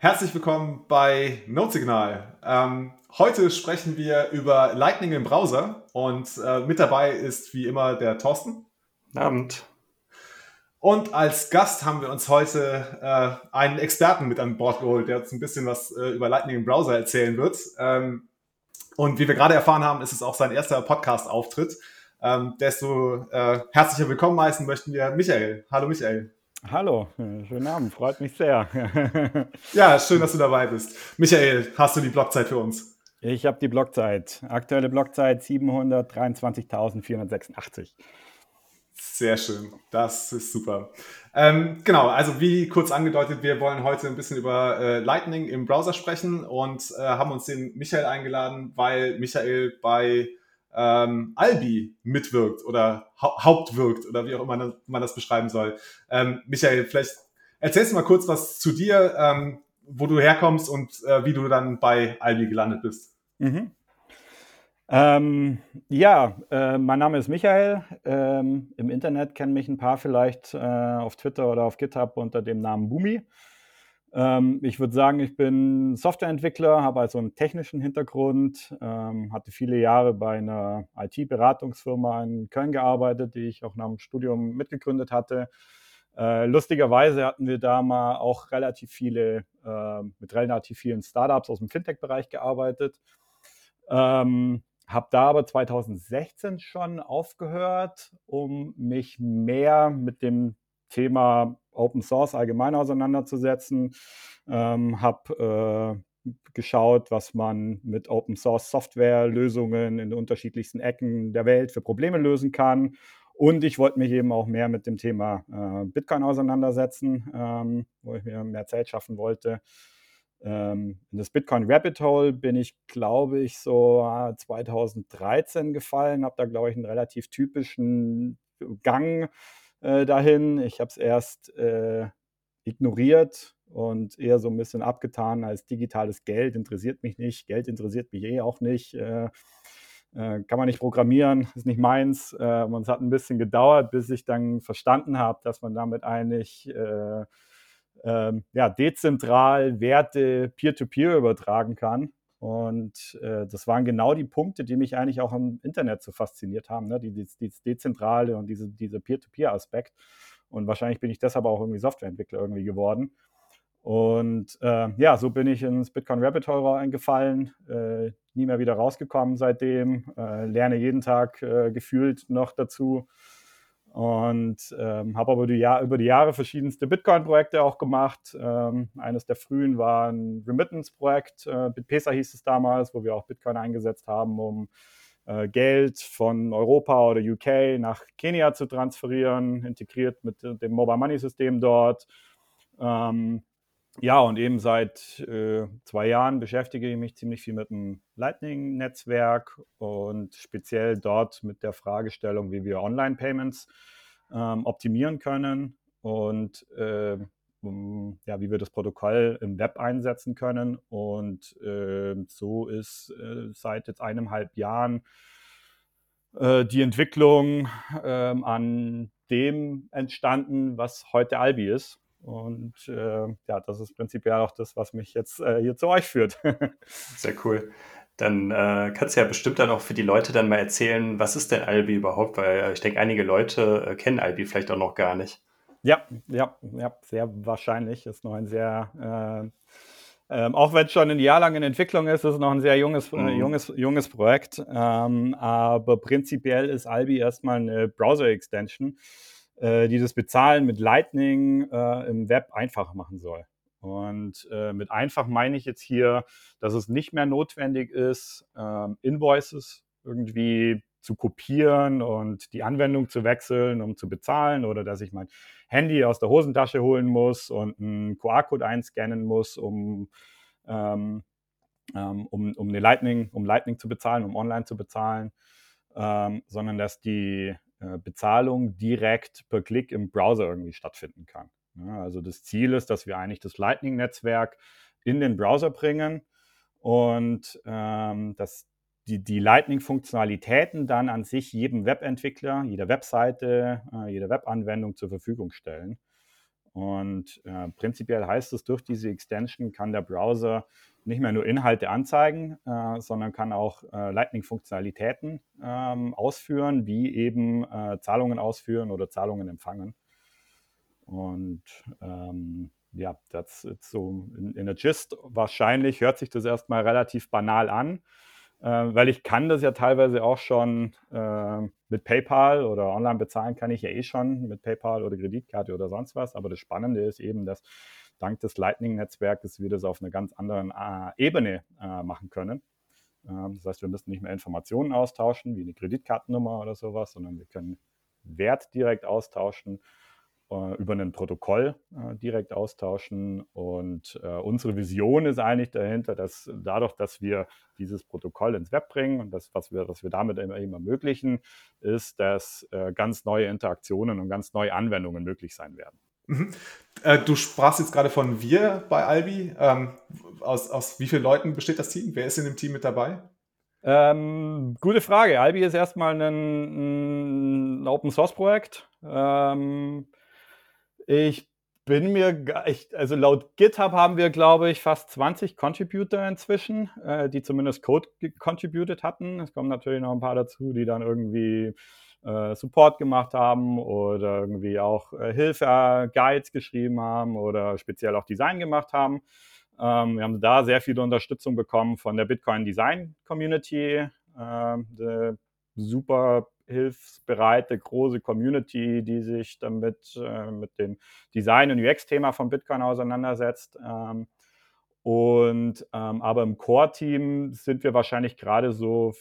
Herzlich willkommen bei Notsignal. Ähm, heute sprechen wir über Lightning im Browser und äh, mit dabei ist wie immer der Thorsten. Guten Abend. Und als Gast haben wir uns heute äh, einen Experten mit an Bord geholt, der uns ein bisschen was äh, über Lightning im Browser erzählen wird. Ähm, und wie wir gerade erfahren haben, ist es auch sein erster Podcast-Auftritt. Ähm, desto äh, herzlicher willkommen heißen möchten wir Michael. Hallo Michael. Hallo, schönen Abend, freut mich sehr. ja, schön, dass du dabei bist. Michael, hast du die Blockzeit für uns? Ich habe die Blockzeit. Aktuelle Blockzeit 723.486. Sehr schön, das ist super. Ähm, genau, also wie kurz angedeutet, wir wollen heute ein bisschen über äh, Lightning im Browser sprechen und äh, haben uns den Michael eingeladen, weil Michael bei ähm, Albi mitwirkt oder hau hauptwirkt oder wie auch immer man das beschreiben soll. Ähm, Michael, vielleicht erzählst du mal kurz was zu dir, ähm, wo du herkommst und äh, wie du dann bei Albi gelandet bist. Mhm. Ähm, ja, äh, mein Name ist Michael. Ähm, Im Internet kennen mich ein paar vielleicht äh, auf Twitter oder auf GitHub unter dem Namen Bumi. Ähm, ich würde sagen, ich bin Softwareentwickler, habe also einen technischen Hintergrund, ähm, hatte viele Jahre bei einer IT-Beratungsfirma in Köln gearbeitet, die ich auch nach dem Studium mitgegründet hatte. Äh, lustigerweise hatten wir da mal auch relativ viele, äh, mit relativ vielen Startups aus dem Fintech-Bereich gearbeitet. Ähm, habe da aber 2016 schon aufgehört, um mich mehr mit dem Thema Open Source allgemein auseinanderzusetzen. Ähm, habe äh, geschaut, was man mit Open Source Software Lösungen in unterschiedlichsten Ecken der Welt für Probleme lösen kann. Und ich wollte mich eben auch mehr mit dem Thema äh, Bitcoin auseinandersetzen, ähm, wo ich mir mehr Zeit schaffen wollte. Ähm, in das Bitcoin Rabbit Hole bin ich, glaube ich, so 2013 ah, gefallen, habe da, glaube ich, einen relativ typischen Gang äh, dahin. Ich habe es erst äh, ignoriert und eher so ein bisschen abgetan als digitales Geld interessiert mich nicht. Geld interessiert mich eh auch nicht. Äh, äh kann man nicht programmieren, ist nicht meins. Äh, und es hat ein bisschen gedauert, bis ich dann verstanden habe, dass man damit eigentlich äh, ähm, ja, dezentral Werte peer-to-peer -peer übertragen kann. Und äh, das waren genau die Punkte, die mich eigentlich auch am Internet so fasziniert haben, ne? die, die, dieses Dezentrale und diese, dieser Peer-to-Peer-Aspekt. Und wahrscheinlich bin ich deshalb auch irgendwie Softwareentwickler irgendwie geworden. Und äh, ja, so bin ich ins Bitcoin Rabbit Hole eingefallen, äh, nie mehr wieder rausgekommen seitdem, äh, lerne jeden Tag äh, gefühlt noch dazu und ähm, habe aber die über die Jahre verschiedenste Bitcoin-Projekte auch gemacht. Ähm, eines der frühen war ein Remittance-Projekt, äh, Bitpesa hieß es damals, wo wir auch Bitcoin eingesetzt haben, um äh, Geld von Europa oder UK nach Kenia zu transferieren, integriert mit dem Mobile Money-System dort. Ähm, ja, und eben seit äh, zwei Jahren beschäftige ich mich ziemlich viel mit dem Lightning-Netzwerk und speziell dort mit der Fragestellung, wie wir Online-Payments ähm, optimieren können und äh, um, ja, wie wir das Protokoll im Web einsetzen können. Und äh, so ist äh, seit jetzt eineinhalb Jahren äh, die Entwicklung ähm, an dem entstanden, was heute Albi ist. Und äh, ja, das ist prinzipiell auch das, was mich jetzt äh, hier zu euch führt. Sehr cool. Dann äh, kannst du ja bestimmt dann auch für die Leute dann mal erzählen, was ist denn Albi überhaupt? Weil äh, ich denke, einige Leute äh, kennen Albi vielleicht auch noch gar nicht. Ja, ja, ja, sehr wahrscheinlich. Ist noch ein sehr, äh, ähm, auch wenn es schon ein Jahr lang in Entwicklung ist, ist es noch ein sehr junges, mhm. junges, junges Projekt. Ähm, aber prinzipiell ist Albi erstmal eine Browser-Extension äh, die das Bezahlen mit Lightning äh, im Web einfach machen soll. Und äh, mit einfach meine ich jetzt hier, dass es nicht mehr notwendig ist, ähm, Invoices irgendwie zu kopieren und die Anwendung zu wechseln, um zu bezahlen oder dass ich mein Handy aus der Hosentasche holen muss und einen QR-Code einscannen muss, um, ähm, ähm, um, um, eine Lightning, um Lightning zu bezahlen, um online zu bezahlen, ähm, sondern dass die Bezahlung direkt per Klick im Browser irgendwie stattfinden kann. Ja, also das Ziel ist, dass wir eigentlich das Lightning-Netzwerk in den Browser bringen und ähm, dass die, die Lightning-Funktionalitäten dann an sich jedem Webentwickler, jeder Webseite, äh, jeder Webanwendung zur Verfügung stellen. Und äh, prinzipiell heißt es, durch diese Extension kann der Browser nicht mehr nur Inhalte anzeigen, äh, sondern kann auch äh, Lightning-Funktionalitäten ähm, ausführen, wie eben äh, Zahlungen ausführen oder Zahlungen empfangen. Und ähm, ja, das ist so in, in der Gist. Wahrscheinlich hört sich das erstmal relativ banal an, weil ich kann das ja teilweise auch schon äh, mit PayPal oder online bezahlen kann ich ja eh schon mit PayPal oder Kreditkarte oder sonst was. Aber das Spannende ist eben, dass dank des Lightning-Netzwerkes wir das auf einer ganz anderen äh, Ebene äh, machen können. Ähm, das heißt, wir müssen nicht mehr Informationen austauschen, wie eine Kreditkartennummer oder sowas, sondern wir können Wert direkt austauschen äh, über ein Protokoll äh, direkt austauschen. Und äh, unsere Vision ist eigentlich dahinter, dass dadurch, dass wir dieses Protokoll ins Web bringen und das, was wir, was wir damit eben ermöglichen, ist, dass äh, ganz neue Interaktionen und ganz neue Anwendungen möglich sein werden. Mhm. Äh, du sprachst jetzt gerade von wir bei Albi. Ähm, aus, aus wie vielen Leuten besteht das Team? Wer ist in dem Team mit dabei? Ähm, gute Frage. Albi ist erstmal ein, ein Open Source Projekt. Ähm, ich bin mir, ich, also laut GitHub haben wir, glaube ich, fast 20 Contributor inzwischen, äh, die zumindest Code contributed hatten. Es kommen natürlich noch ein paar dazu, die dann irgendwie äh, Support gemacht haben oder irgendwie auch äh, Hilfe, Guides geschrieben haben oder speziell auch Design gemacht haben. Ähm, wir haben da sehr viel Unterstützung bekommen von der Bitcoin Design Community. Äh, super hilfsbereite, große Community, die sich damit äh, mit dem Design- und UX-Thema von Bitcoin auseinandersetzt. Ähm, und ähm, aber im Core-Team sind wir wahrscheinlich gerade so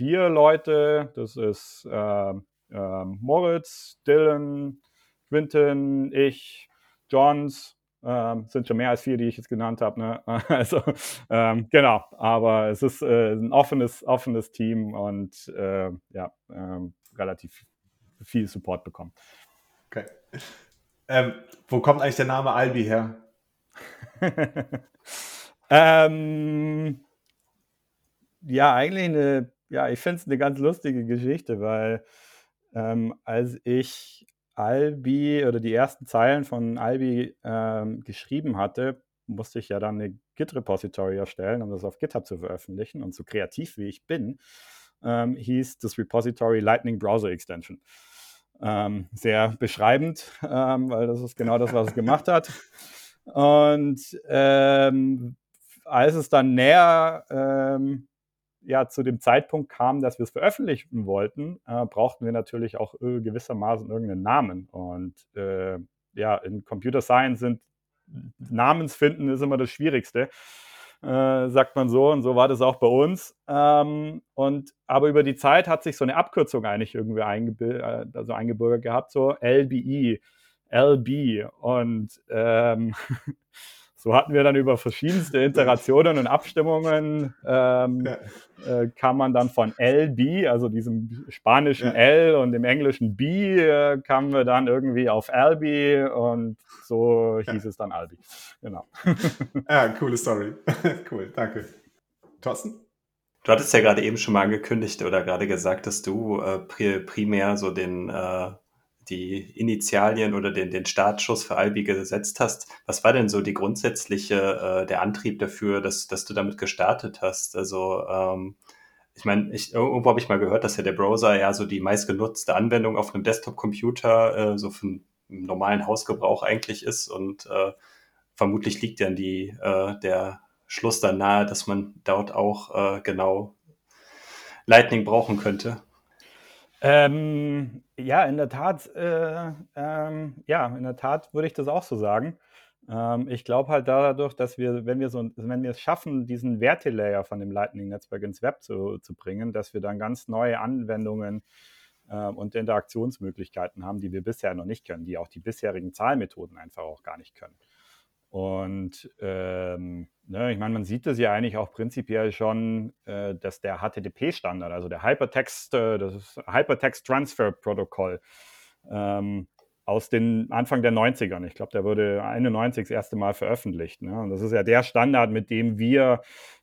vier Leute. Das ist äh, äh, Moritz, Dylan, Quinton, ich, Johns. Ähm, sind schon mehr als vier, die ich jetzt genannt habe. Ne? Also ähm, genau, aber es ist äh, ein offenes, offenes Team und äh, ja, ähm, relativ viel Support bekommen. Okay. Ähm, wo kommt eigentlich der Name Albi her? Ähm, ja, eigentlich eine ja, ich finde es eine ganz lustige Geschichte, weil ähm, als ich Albi oder die ersten Zeilen von Albi ähm, geschrieben hatte, musste ich ja dann eine Git-Repository erstellen, um das auf GitHub zu veröffentlichen. Und so kreativ wie ich bin, ähm, hieß das Repository Lightning Browser Extension. Ähm, sehr beschreibend, ähm, weil das ist genau das, was es gemacht hat. Und ähm, als es dann näher ähm, ja zu dem Zeitpunkt kam, dass wir es veröffentlichen wollten, äh, brauchten wir natürlich auch äh, gewissermaßen irgendeinen Namen. Und äh, ja, in Computer Science sind Namensfinden ist immer das Schwierigste, äh, sagt man so. Und so war das auch bei uns. Ähm, und aber über die Zeit hat sich so eine Abkürzung eigentlich irgendwie eingebil also eingebürgert gehabt, so LBI, LB. Und ähm, so hatten wir dann über verschiedenste Iterationen und Abstimmungen, ähm, ja. äh, kam man dann von LB, also diesem spanischen ja. L und dem englischen B, äh, kamen wir dann irgendwie auf Albi und so hieß ja. es dann Albi. Genau. Ja, coole Story. cool, danke. Thorsten? Du hattest ja gerade eben schon mal angekündigt oder gerade gesagt, dass du äh, primär so den äh, die Initialien oder den, den Startschuss für Albi gesetzt hast. Was war denn so die grundsätzliche, äh, der Antrieb dafür, dass, dass du damit gestartet hast? Also, ähm, ich meine, ich, irgendwo habe ich mal gehört, dass ja der Browser ja so die meistgenutzte Anwendung auf einem Desktop-Computer äh, so für einen normalen Hausgebrauch eigentlich ist und äh, vermutlich liegt dann die, äh, der Schluss dann nahe, dass man dort auch äh, genau Lightning brauchen könnte. Ähm, ja, in der Tat, äh, ähm, ja, in der Tat würde ich das auch so sagen. Ähm, ich glaube halt dadurch, dass wir, wenn wir so, wenn wir es schaffen, diesen Wertelayer von dem Lightning-Netzwerk ins Web zu, zu bringen, dass wir dann ganz neue Anwendungen äh, und Interaktionsmöglichkeiten haben, die wir bisher noch nicht können, die auch die bisherigen Zahlmethoden einfach auch gar nicht können. Und ähm, ne, ich meine, man sieht das ja eigentlich auch prinzipiell schon, äh, dass der HTTP-Standard, also der Hypertext, äh, das Hypertext Transfer Protokoll ähm, aus den Anfang der 90ern, ich glaube, der wurde 91 das erste Mal veröffentlicht. Ne? Und das ist ja der Standard, mit dem wir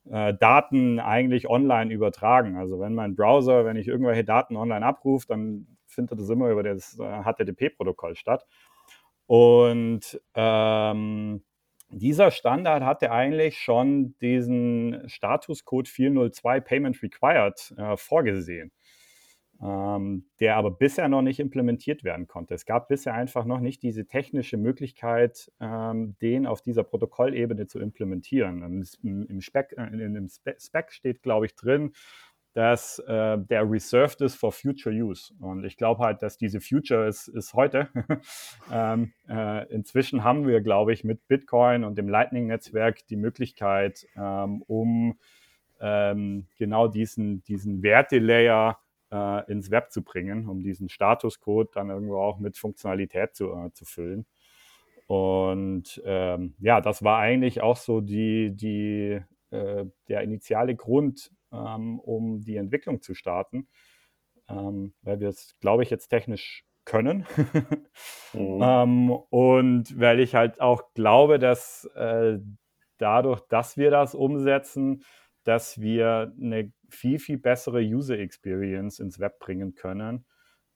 äh, Daten eigentlich online übertragen. Also wenn mein Browser, wenn ich irgendwelche Daten online abrufe, dann findet das immer über das HTTP-Protokoll äh, statt. Und ähm, dieser Standard hatte eigentlich schon diesen Statuscode 402 Payment Required äh, vorgesehen, ähm, der aber bisher noch nicht implementiert werden konnte. Es gab bisher einfach noch nicht diese technische Möglichkeit, ähm, den auf dieser Protokollebene zu implementieren. Im, im, Spec, äh, in, im Spec steht, glaube ich, drin, dass äh, der reserved ist for future use. Und ich glaube halt, dass diese Future ist, ist heute. ähm, äh, inzwischen haben wir, glaube ich, mit Bitcoin und dem Lightning-Netzwerk die Möglichkeit, ähm, um ähm, genau diesen, diesen Wertelayer äh, ins Web zu bringen, um diesen Statuscode dann irgendwo auch mit Funktionalität zu, äh, zu füllen. Und ähm, ja, das war eigentlich auch so die, die, äh, der initiale Grund, ähm, um die Entwicklung zu starten, ähm, weil wir es, glaube ich, jetzt technisch können. mhm. ähm, und weil ich halt auch glaube, dass äh, dadurch, dass wir das umsetzen, dass wir eine viel, viel bessere User Experience ins Web bringen können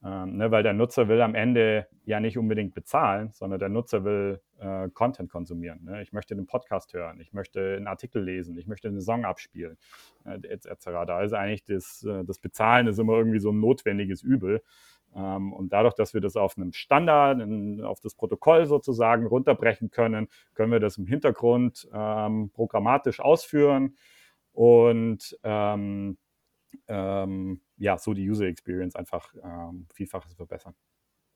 ähm, ne, weil der Nutzer will am Ende ja nicht unbedingt bezahlen, sondern der Nutzer will äh, Content konsumieren. Ne? Ich möchte den Podcast hören, ich möchte einen Artikel lesen, ich möchte einen Song abspielen, äh, etc. Da ist eigentlich das, äh, das Bezahlen ist immer irgendwie so ein notwendiges Übel. Ähm, und dadurch, dass wir das auf einem Standard, in, auf das Protokoll sozusagen runterbrechen können, können wir das im Hintergrund ähm, programmatisch ausführen und ähm, ja, so die User Experience einfach ähm, vielfaches verbessern.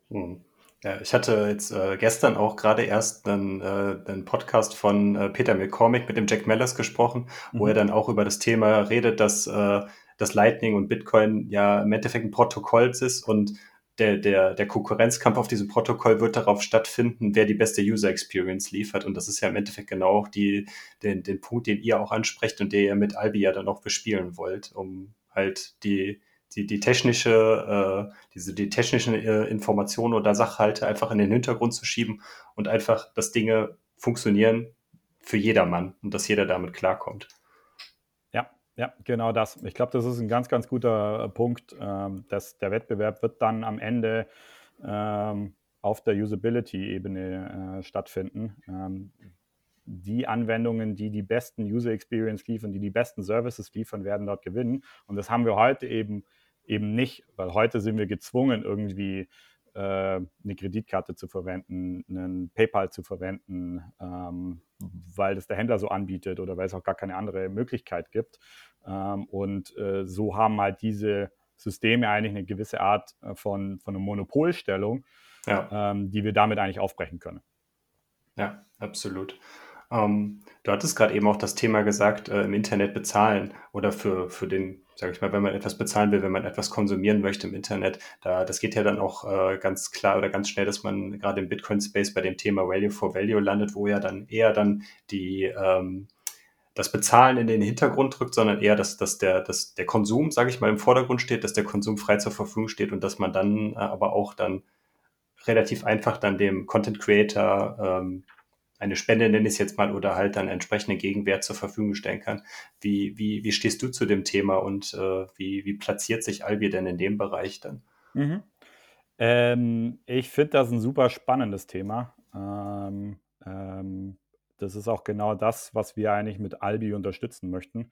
Hm. Ja, ich hatte jetzt äh, gestern auch gerade erst einen, äh, einen Podcast von äh, Peter McCormick mit dem Jack Mellers gesprochen, mhm. wo er dann auch über das Thema redet, dass äh, das Lightning und Bitcoin ja im Endeffekt ein Protokoll ist und der, der, der Konkurrenzkampf auf diesem Protokoll wird darauf stattfinden, wer die beste User Experience liefert. Und das ist ja im Endeffekt genau auch die, den, den Punkt, den ihr auch ansprecht und der ihr mit Albi ja dann auch bespielen wollt, um halt die, die, die technische, äh, diese, die technischen äh, Informationen oder Sachhalte einfach in den Hintergrund zu schieben und einfach, dass Dinge funktionieren für jedermann und dass jeder damit klarkommt. Ja, ja, genau das. Ich glaube, das ist ein ganz, ganz guter Punkt, ähm, dass der Wettbewerb wird dann am Ende ähm, auf der Usability-Ebene äh, stattfinden. Ähm, die Anwendungen, die die besten User Experience liefern, die die besten Services liefern, werden dort gewinnen. Und das haben wir heute eben, eben nicht, weil heute sind wir gezwungen, irgendwie äh, eine Kreditkarte zu verwenden, einen PayPal zu verwenden, ähm, weil das der Händler so anbietet oder weil es auch gar keine andere Möglichkeit gibt. Ähm, und äh, so haben halt diese Systeme eigentlich eine gewisse Art äh, von, von einer Monopolstellung, ja. ähm, die wir damit eigentlich aufbrechen können. Ja, absolut. Ähm, du hattest gerade eben auch das Thema gesagt, äh, im Internet bezahlen oder für, für den, sage ich mal, wenn man etwas bezahlen will, wenn man etwas konsumieren möchte im Internet. Da, das geht ja dann auch äh, ganz klar oder ganz schnell, dass man gerade im Bitcoin-Space bei dem Thema Value for Value landet, wo ja dann eher dann die ähm, das Bezahlen in den Hintergrund drückt, sondern eher, dass, dass, der, dass der Konsum, sage ich mal, im Vordergrund steht, dass der Konsum frei zur Verfügung steht und dass man dann äh, aber auch dann relativ einfach dann dem Content Creator ähm, eine Spende, nenne ich es jetzt mal, oder halt dann entsprechenden Gegenwert zur Verfügung stellen kann. Wie, wie, wie stehst du zu dem Thema und äh, wie, wie platziert sich Albi denn in dem Bereich dann? Mhm. Ähm, ich finde das ein super spannendes Thema. Ähm, ähm, das ist auch genau das, was wir eigentlich mit Albi unterstützen möchten,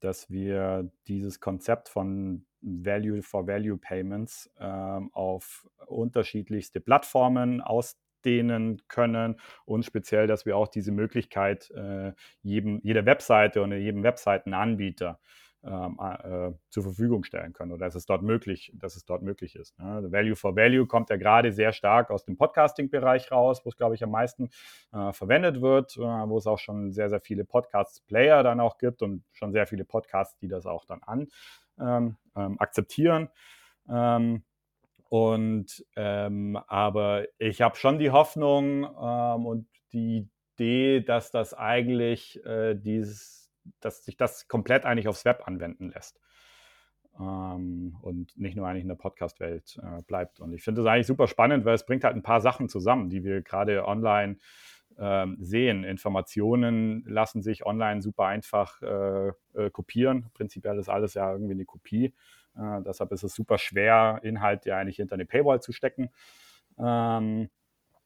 dass wir dieses Konzept von Value for Value Payments ähm, auf unterschiedlichste Plattformen aus dehnen können und speziell, dass wir auch diese Möglichkeit äh, jedem, jeder Webseite und jedem Webseitenanbieter ähm, äh, zur Verfügung stellen können oder dass es dort möglich, dass es dort möglich ist. Ne? Value for Value kommt ja gerade sehr stark aus dem Podcasting-Bereich raus, wo es, glaube ich, am meisten äh, verwendet wird, äh, wo es auch schon sehr, sehr viele Podcast-Player dann auch gibt und schon sehr viele Podcasts, die das auch dann an ähm, ähm, akzeptieren. Ähm, und ähm, aber ich habe schon die Hoffnung ähm, und die Idee, dass das eigentlich äh, dieses, dass sich das komplett eigentlich aufs Web anwenden lässt. Ähm, und nicht nur eigentlich in der Podcast-Welt äh, bleibt. Und ich finde das eigentlich super spannend, weil es bringt halt ein paar Sachen zusammen, die wir gerade online ähm, sehen. Informationen lassen sich online super einfach äh, äh, kopieren. Prinzipiell ist alles ja irgendwie eine Kopie. Äh, deshalb ist es super schwer, Inhalte eigentlich hinter eine Paywall zu stecken. Ähm,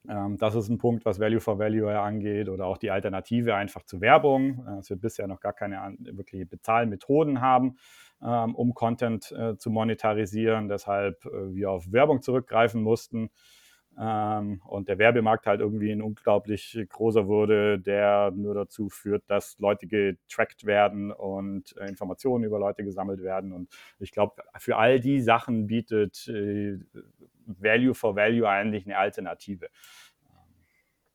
Ähm, das ist ein Punkt, was Value for Value angeht oder auch die Alternative einfach zu Werbung, äh, dass wir bisher noch gar keine wirkliche Bezahlmethoden haben, ähm, um Content äh, zu monetarisieren, deshalb äh, wir auf Werbung zurückgreifen mussten und der Werbemarkt halt irgendwie ein unglaublich großer wurde, der nur dazu führt, dass Leute getrackt werden und äh, Informationen über Leute gesammelt werden. Und ich glaube, für all die Sachen bietet äh, Value for Value eigentlich eine Alternative.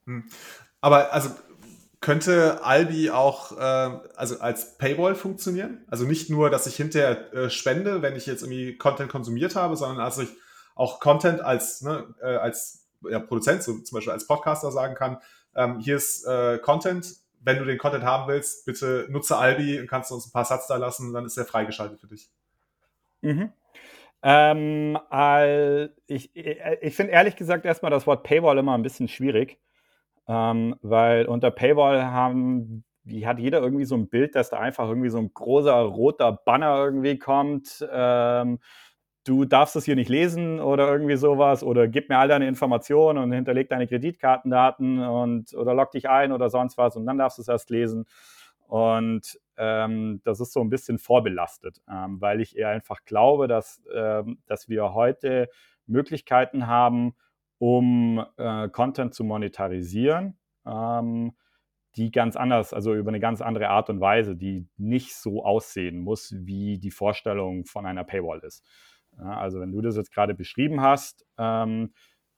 Hm. Aber also könnte Albi auch äh, also als Paywall funktionieren? Also nicht nur, dass ich hinterher äh, spende, wenn ich jetzt irgendwie Content konsumiert habe, sondern dass ich auch Content als, ne, äh, als ja, Produzent, so zum Beispiel als Podcaster sagen kann, ähm, hier ist äh, Content, wenn du den Content haben willst, bitte nutze Albi und kannst uns ein paar Satz da lassen, dann ist er freigeschaltet für dich. Mhm. Ähm, äh, ich ich finde ehrlich gesagt erstmal das Wort Paywall immer ein bisschen schwierig, ähm, weil unter Paywall haben, hat jeder irgendwie so ein Bild, dass da einfach irgendwie so ein großer roter Banner irgendwie kommt. Ähm, du darfst es hier nicht lesen oder irgendwie sowas oder gib mir all deine Informationen und hinterleg deine Kreditkartendaten und oder log dich ein oder sonst was und dann darfst du es erst lesen. Und ähm, das ist so ein bisschen vorbelastet, ähm, weil ich eher einfach glaube, dass, ähm, dass wir heute Möglichkeiten haben, um äh, Content zu monetarisieren, ähm, die ganz anders, also über eine ganz andere Art und Weise, die nicht so aussehen muss, wie die Vorstellung von einer Paywall ist. Ja, also wenn du das jetzt gerade beschrieben hast, ähm,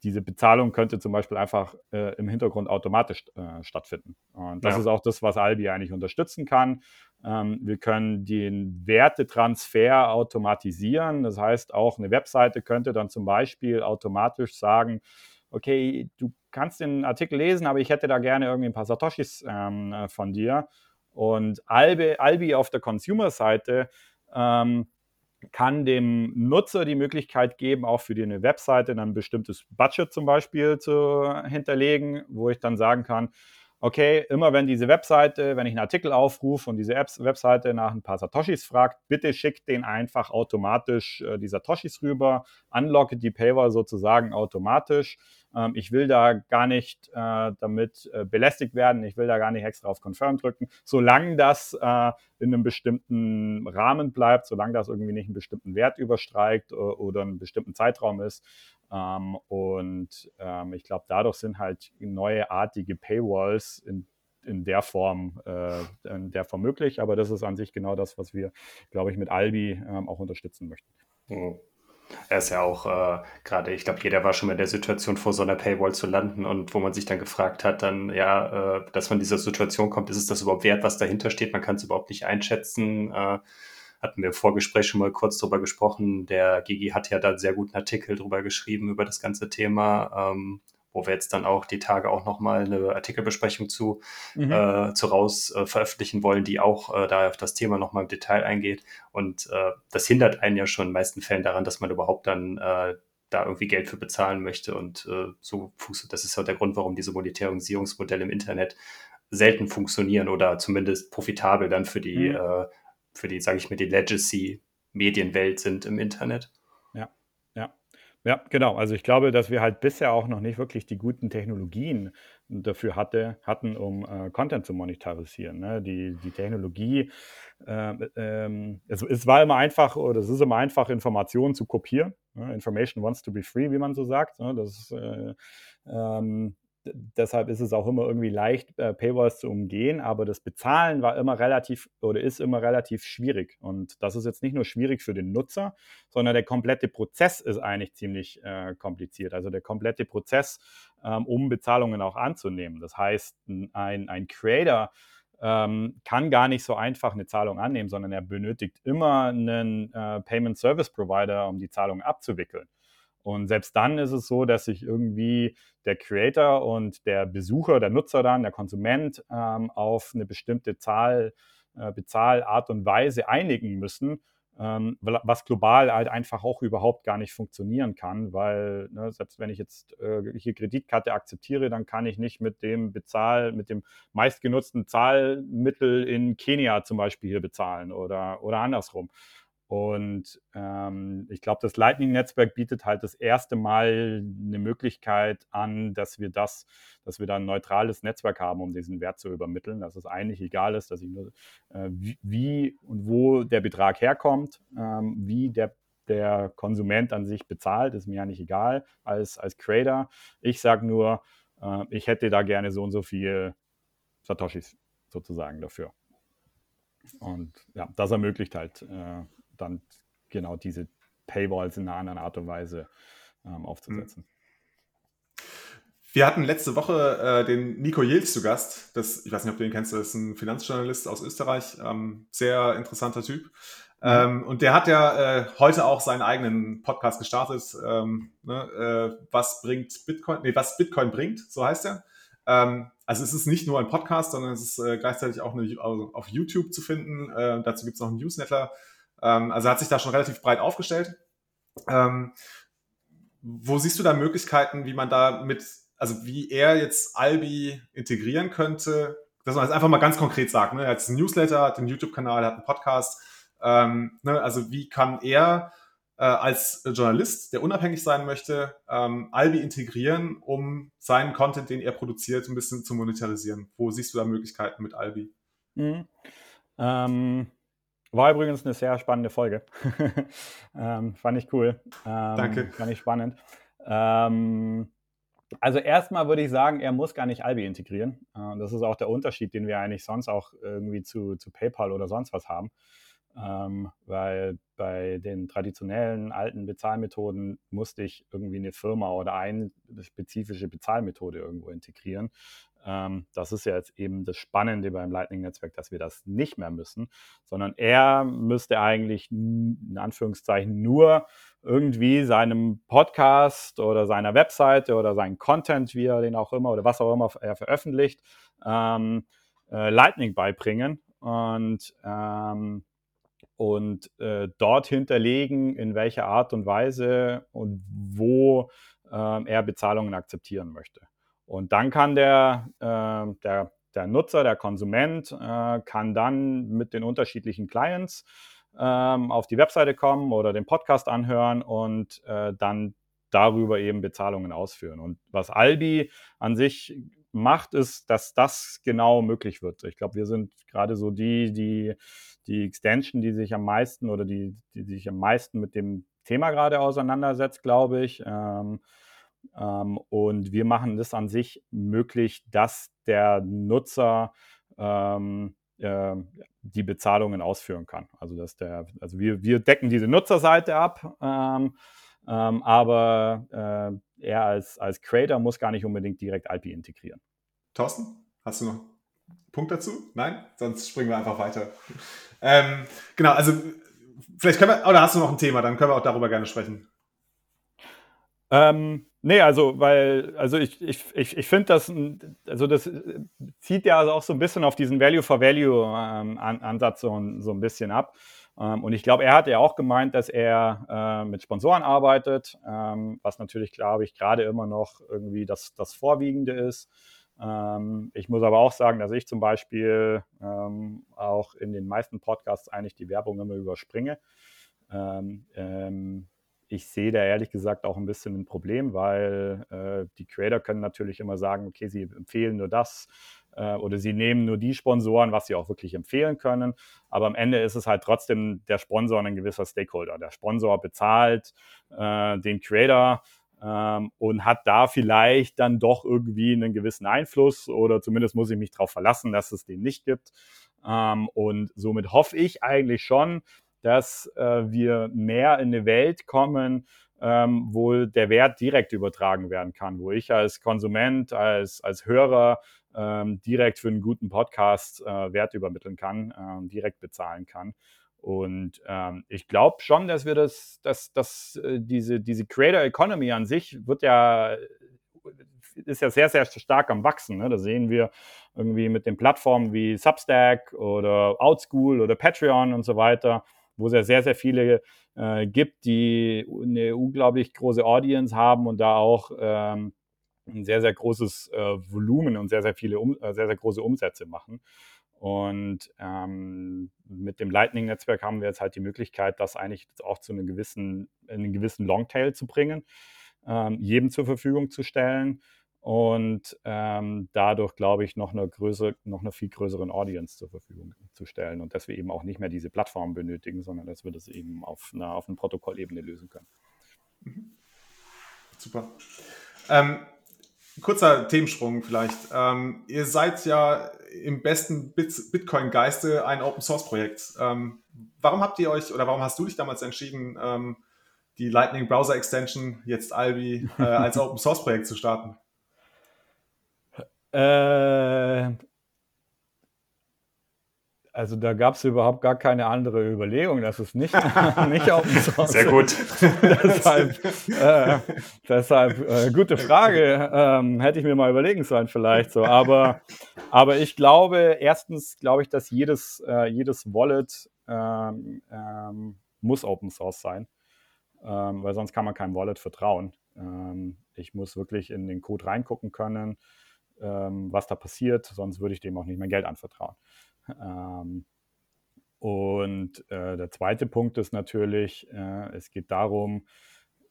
diese Bezahlung könnte zum Beispiel einfach äh, im Hintergrund automatisch äh, stattfinden. Und das ja. ist auch das, was Albi eigentlich unterstützen kann. Ähm, wir können den Wertetransfer automatisieren. Das heißt, auch eine Webseite könnte dann zum Beispiel automatisch sagen, okay, du kannst den Artikel lesen, aber ich hätte da gerne irgendwie ein paar Satoshis ähm, äh, von dir. Und Albi, Albi auf der Consumer-Seite ähm, kann dem Nutzer die Möglichkeit geben, auch für die eine Webseite ein bestimmtes Budget zum Beispiel zu hinterlegen, wo ich dann sagen kann, okay, immer wenn diese Webseite, wenn ich einen Artikel aufrufe und diese Apps, Webseite nach ein paar Satoshis fragt, bitte schickt den einfach automatisch äh, die Satoshis rüber, unlocke die Paywall sozusagen automatisch. Ähm, ich will da gar nicht äh, damit äh, belästigt werden, ich will da gar nicht extra auf Confirm drücken, solange das äh, in einem bestimmten Rahmen bleibt, solange das irgendwie nicht einen bestimmten Wert überstreikt oder einen bestimmten Zeitraum ist, ähm, und ähm, ich glaube, dadurch sind halt neuartige Paywalls in, in der Form, äh, in der Form möglich. Aber das ist an sich genau das, was wir, glaube ich, mit Albi ähm, auch unterstützen möchten. Mhm. Er ist ja auch äh, gerade, ich glaube, jeder war schon mal in der Situation, vor so einer Paywall zu landen und wo man sich dann gefragt hat, dann ja, äh, dass man in dieser Situation kommt, ist es das überhaupt wert, was dahinter steht? Man kann es überhaupt nicht einschätzen. Äh, hatten wir im Vorgespräch schon mal kurz drüber gesprochen. Der Gigi hat ja da einen sehr guten Artikel drüber geschrieben, über das ganze Thema, ähm, wo wir jetzt dann auch die Tage auch nochmal eine Artikelbesprechung zu, mhm. äh, zu raus äh, veröffentlichen wollen, die auch äh, da auf das Thema nochmal im Detail eingeht. Und äh, das hindert einen ja schon in den meisten Fällen daran, dass man überhaupt dann äh, da irgendwie Geld für bezahlen möchte. Und äh, so funktioniert, das ist ja der Grund, warum diese Monetarisierungsmodelle im Internet selten funktionieren oder zumindest profitabel dann für die mhm. äh, für die, sage ich mal, die Legacy-Medienwelt sind im Internet. Ja, genau. Also ich glaube, dass wir halt bisher auch noch nicht wirklich die guten Technologien dafür hatte, hatten, um äh, Content zu monetarisieren. Ne? Die, die Technologie, äh, ähm, es, es, war immer einfach, oder es ist immer einfach, Informationen zu kopieren. Ne? Information wants to be free, wie man so sagt. Ne? Das äh, ähm, deshalb ist es auch immer irgendwie leicht, äh, Paywalls zu umgehen, aber das Bezahlen war immer relativ oder ist immer relativ schwierig. Und das ist jetzt nicht nur schwierig für den Nutzer, sondern der komplette Prozess ist eigentlich ziemlich äh, kompliziert. Also der komplette Prozess, ähm, um Bezahlungen auch anzunehmen. Das heißt, ein, ein Creator ähm, kann gar nicht so einfach eine Zahlung annehmen, sondern er benötigt immer einen äh, Payment Service Provider, um die Zahlung abzuwickeln. Und selbst dann ist es so, dass sich irgendwie der Creator und der Besucher, der Nutzer dann, der Konsument ähm, auf eine bestimmte Zahl, äh, Bezahlart und Weise einigen müssen, ähm, was global halt einfach auch überhaupt gar nicht funktionieren kann, weil ne, selbst wenn ich jetzt äh, hier Kreditkarte akzeptiere, dann kann ich nicht mit dem Bezahl, mit dem meistgenutzten Zahlmittel in Kenia zum Beispiel hier bezahlen oder, oder andersrum. Und ähm, ich glaube, das Lightning-Netzwerk bietet halt das erste Mal eine Möglichkeit an, dass wir das, dass wir da ein neutrales Netzwerk haben, um diesen Wert zu übermitteln, dass es eigentlich egal ist, dass ich nur äh, wie, wie, und wo der Betrag herkommt, ähm, wie der der Konsument an sich bezahlt, ist mir ja nicht egal als, als Creator. Ich sage nur, äh, ich hätte da gerne so und so viel Satoshis sozusagen dafür. Und ja, das ermöglicht halt äh, dann genau diese Paywalls in einer anderen Art und Weise ähm, aufzusetzen. Wir hatten letzte Woche äh, den Nico Jils zu Gast. Das, ich weiß nicht, ob du ihn kennst, das ist ein Finanzjournalist aus Österreich. Ähm, sehr interessanter Typ. Mhm. Ähm, und der hat ja äh, heute auch seinen eigenen Podcast gestartet. Ähm, ne, äh, was bringt Bitcoin? Nee, was Bitcoin bringt, so heißt er. Ähm, also es ist nicht nur ein Podcast, sondern es ist äh, gleichzeitig auch eine, also auf YouTube zu finden. Äh, dazu gibt es noch einen Newsletter. Ähm, also hat sich da schon relativ breit aufgestellt. Ähm, wo siehst du da Möglichkeiten, wie man da mit, also wie er jetzt Albi integrieren könnte? Dass man das einfach mal ganz konkret sagt. Ne? Er hat einen Newsletter, hat einen YouTube-Kanal, hat einen Podcast. Ähm, ne? Also wie kann er äh, als Journalist, der unabhängig sein möchte, ähm, Albi integrieren, um seinen Content, den er produziert, ein bisschen zu monetarisieren? Wo siehst du da Möglichkeiten mit Albi? Mhm. Ähm, war übrigens eine sehr spannende Folge. ähm, fand ich cool. Ähm, Danke. Fand ich spannend. Ähm, also erstmal würde ich sagen, er muss gar nicht Albi integrieren. Äh, das ist auch der Unterschied, den wir eigentlich sonst auch irgendwie zu, zu PayPal oder sonst was haben. Ähm, weil bei den traditionellen alten Bezahlmethoden musste ich irgendwie eine Firma oder eine spezifische Bezahlmethode irgendwo integrieren. Ähm, das ist ja jetzt eben das Spannende beim Lightning-Netzwerk, dass wir das nicht mehr müssen, sondern er müsste eigentlich in Anführungszeichen nur irgendwie seinem Podcast oder seiner Webseite oder seinen Content, wie er den auch immer oder was auch immer er veröffentlicht, ähm, äh, Lightning beibringen und ähm, und äh, dort hinterlegen, in welcher Art und Weise und wo äh, er Bezahlungen akzeptieren möchte. Und dann kann der, äh, der, der Nutzer, der Konsument, äh, kann dann mit den unterschiedlichen Clients ähm, auf die Webseite kommen oder den Podcast anhören und äh, dann darüber eben Bezahlungen ausführen. Und was Albi an sich macht, ist, dass das genau möglich wird. Ich glaube, wir sind gerade so die, die die Extension, die sich am meisten oder die, die sich am meisten mit dem Thema gerade auseinandersetzt, glaube ich. Ähm, und wir machen das an sich möglich, dass der Nutzer ähm, äh, die Bezahlungen ausführen kann. Also dass der, also wir, wir decken diese Nutzerseite ab, ähm, ähm, aber äh, er als, als Creator muss gar nicht unbedingt direkt Alpi integrieren. Thorsten, hast du noch einen Punkt dazu? Nein? Sonst springen wir einfach weiter. Ähm, genau, also vielleicht können wir, oder hast du noch ein Thema, dann können wir auch darüber gerne sprechen. Ähm, nee, also, weil, also ich, ich, ich, ich finde das, also das zieht ja auch so ein bisschen auf diesen Value-for-Value-Ansatz ähm, so, so ein bisschen ab. Ähm, und ich glaube, er hat ja auch gemeint, dass er äh, mit Sponsoren arbeitet, ähm, was natürlich, glaube ich, gerade immer noch irgendwie das, das Vorwiegende ist. Ähm, ich muss aber auch sagen, dass ich zum Beispiel ähm, auch in den meisten Podcasts eigentlich die Werbung immer überspringe. Ähm, ähm ich sehe da ehrlich gesagt auch ein bisschen ein Problem, weil äh, die Creator können natürlich immer sagen, okay, sie empfehlen nur das äh, oder sie nehmen nur die Sponsoren, was sie auch wirklich empfehlen können. Aber am Ende ist es halt trotzdem der Sponsor ein gewisser Stakeholder. Der Sponsor bezahlt äh, den Creator ähm, und hat da vielleicht dann doch irgendwie einen gewissen Einfluss oder zumindest muss ich mich darauf verlassen, dass es den nicht gibt. Ähm, und somit hoffe ich eigentlich schon, dass äh, wir mehr in eine Welt kommen, ähm, wo der Wert direkt übertragen werden kann, wo ich als Konsument, als, als Hörer ähm, direkt für einen guten Podcast äh, Wert übermitteln kann, äh, direkt bezahlen kann. Und ähm, ich glaube schon, dass wir das, dass, dass äh, diese, diese Creator Economy an sich wird ja, ist ja sehr, sehr stark am Wachsen. Ne? Das sehen wir irgendwie mit den Plattformen wie Substack oder Outschool oder Patreon und so weiter, wo es ja sehr, sehr viele äh, gibt, die eine unglaublich große Audience haben und da auch ähm, ein sehr, sehr großes äh, Volumen und sehr, sehr viele, um, äh, sehr, sehr große Umsätze machen. Und ähm, mit dem Lightning-Netzwerk haben wir jetzt halt die Möglichkeit, das eigentlich auch zu einem gewissen, einen gewissen Longtail zu bringen, ähm, jedem zur Verfügung zu stellen und ähm, dadurch, glaube ich, noch eine, größere, noch eine viel größeren Audience zur Verfügung zu stellen und dass wir eben auch nicht mehr diese Plattform benötigen, sondern dass wir das eben auf einer, auf einer Protokollebene lösen können. Mhm. Super. Ähm, kurzer Themensprung vielleicht. Ähm, ihr seid ja im besten Bitcoin-Geiste ein Open-Source-Projekt. Ähm, warum habt ihr euch oder warum hast du dich damals entschieden, ähm, die Lightning Browser Extension, jetzt Albi, äh, als Open-Source-Projekt zu starten? Äh, also da gab es überhaupt gar keine andere Überlegung. Das ist nicht, nicht Open Source. Sehr gut. deshalb äh, deshalb äh, gute Frage. Ähm, hätte ich mir mal überlegen sollen vielleicht so. Aber, aber ich glaube, erstens glaube ich, dass jedes, äh, jedes Wallet ähm, ähm, muss Open Source sein. Ähm, weil sonst kann man keinem Wallet vertrauen. Ähm, ich muss wirklich in den Code reingucken können, ähm, was da passiert. Sonst würde ich dem auch nicht mehr Geld anvertrauen. Ähm, und äh, der zweite Punkt ist natürlich, äh, es geht darum,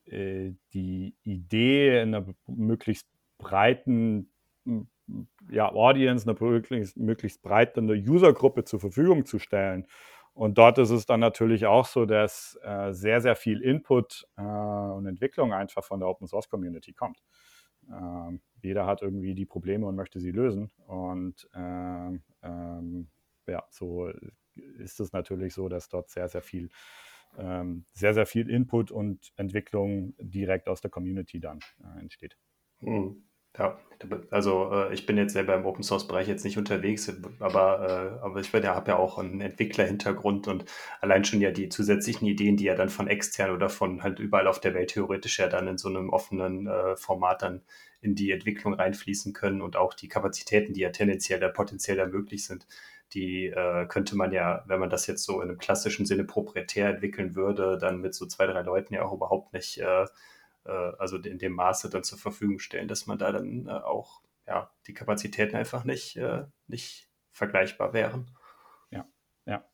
äh, die Idee in einer möglichst breiten ja, Audience, einer möglichst, möglichst breiten Usergruppe zur Verfügung zu stellen. Und dort ist es dann natürlich auch so, dass äh, sehr, sehr viel Input äh, und Entwicklung einfach von der Open Source Community kommt. Ähm, jeder hat irgendwie die Probleme und möchte sie lösen. Und ähm, ähm, ja, so ist es natürlich so, dass dort sehr, sehr viel, ähm, sehr, sehr viel Input und Entwicklung direkt aus der Community dann äh, entsteht. Mhm. Ja, also äh, ich bin jetzt selber im Open Source Bereich jetzt nicht unterwegs, aber, äh, aber ich ja, habe ja auch einen Entwicklerhintergrund und allein schon ja die zusätzlichen Ideen, die ja dann von extern oder von halt überall auf der Welt theoretisch ja dann in so einem offenen äh, Format dann in die Entwicklung reinfließen können und auch die Kapazitäten, die ja tendenziell da potenziell da möglich sind, die äh, könnte man ja, wenn man das jetzt so in einem klassischen Sinne proprietär entwickeln würde, dann mit so zwei, drei Leuten ja auch überhaupt nicht, äh, also in dem Maße dann zur Verfügung stellen, dass man da dann äh, auch, ja, die Kapazitäten einfach nicht, äh, nicht vergleichbar wären. Ja, ja.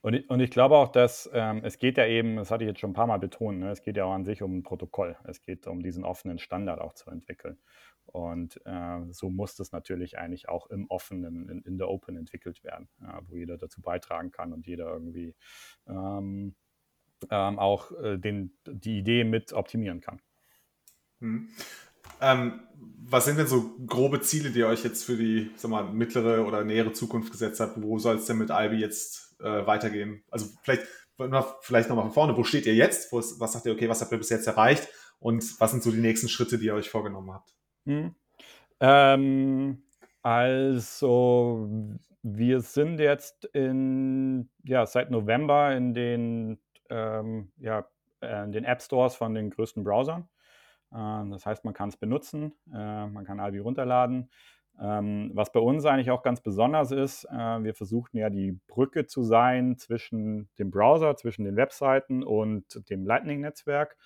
Und ich, und ich glaube auch, dass ähm, es geht ja eben, das hatte ich jetzt schon ein paar Mal betont, ne, es geht ja auch an sich um ein Protokoll. Es geht um diesen offenen Standard auch zu entwickeln. Und äh, so muss das natürlich eigentlich auch im Offenen, in, in der Open entwickelt werden, ja, wo jeder dazu beitragen kann und jeder irgendwie ähm, ähm, auch äh, den, die Idee mit optimieren kann. Hm. Ähm, was sind denn so grobe Ziele, die ihr euch jetzt für die sag mal, mittlere oder nähere Zukunft gesetzt habt? Wo soll es denn mit Albi jetzt äh, weitergehen? Also vielleicht, vielleicht nochmal von vorne, wo steht ihr jetzt? Ist, was sagt ihr, okay, was habt ihr bis jetzt erreicht? Und was sind so die nächsten Schritte, die ihr euch vorgenommen habt? Hm. Ähm, also, wir sind jetzt in, ja, seit November in den, ähm, ja, äh, in den App Stores von den größten Browsern. Äh, das heißt, man kann es benutzen, äh, man kann Albi runterladen. Ähm, was bei uns eigentlich auch ganz besonders ist, äh, wir versuchen ja die Brücke zu sein zwischen dem Browser, zwischen den Webseiten und dem Lightning-Netzwerk.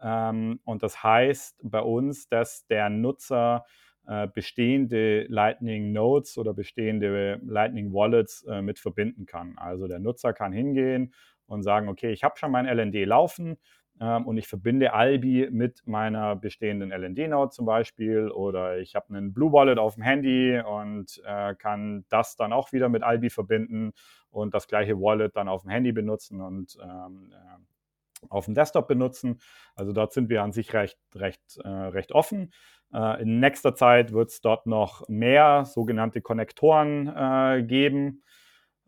Ähm, und das heißt bei uns, dass der Nutzer äh, bestehende Lightning Nodes oder bestehende Lightning Wallets mit verbinden kann. Also der Nutzer kann hingehen und sagen, okay, ich habe schon mein LND laufen ähm, und ich verbinde Albi mit meiner bestehenden LND-Node zum Beispiel oder ich habe einen Blue Wallet auf dem Handy und äh, kann das dann auch wieder mit Albi verbinden und das gleiche Wallet dann auf dem Handy benutzen und ähm, äh, auf dem Desktop benutzen. Also dort sind wir an sich recht, recht, äh, recht offen. Äh, in nächster Zeit wird es dort noch mehr sogenannte Konnektoren äh, geben,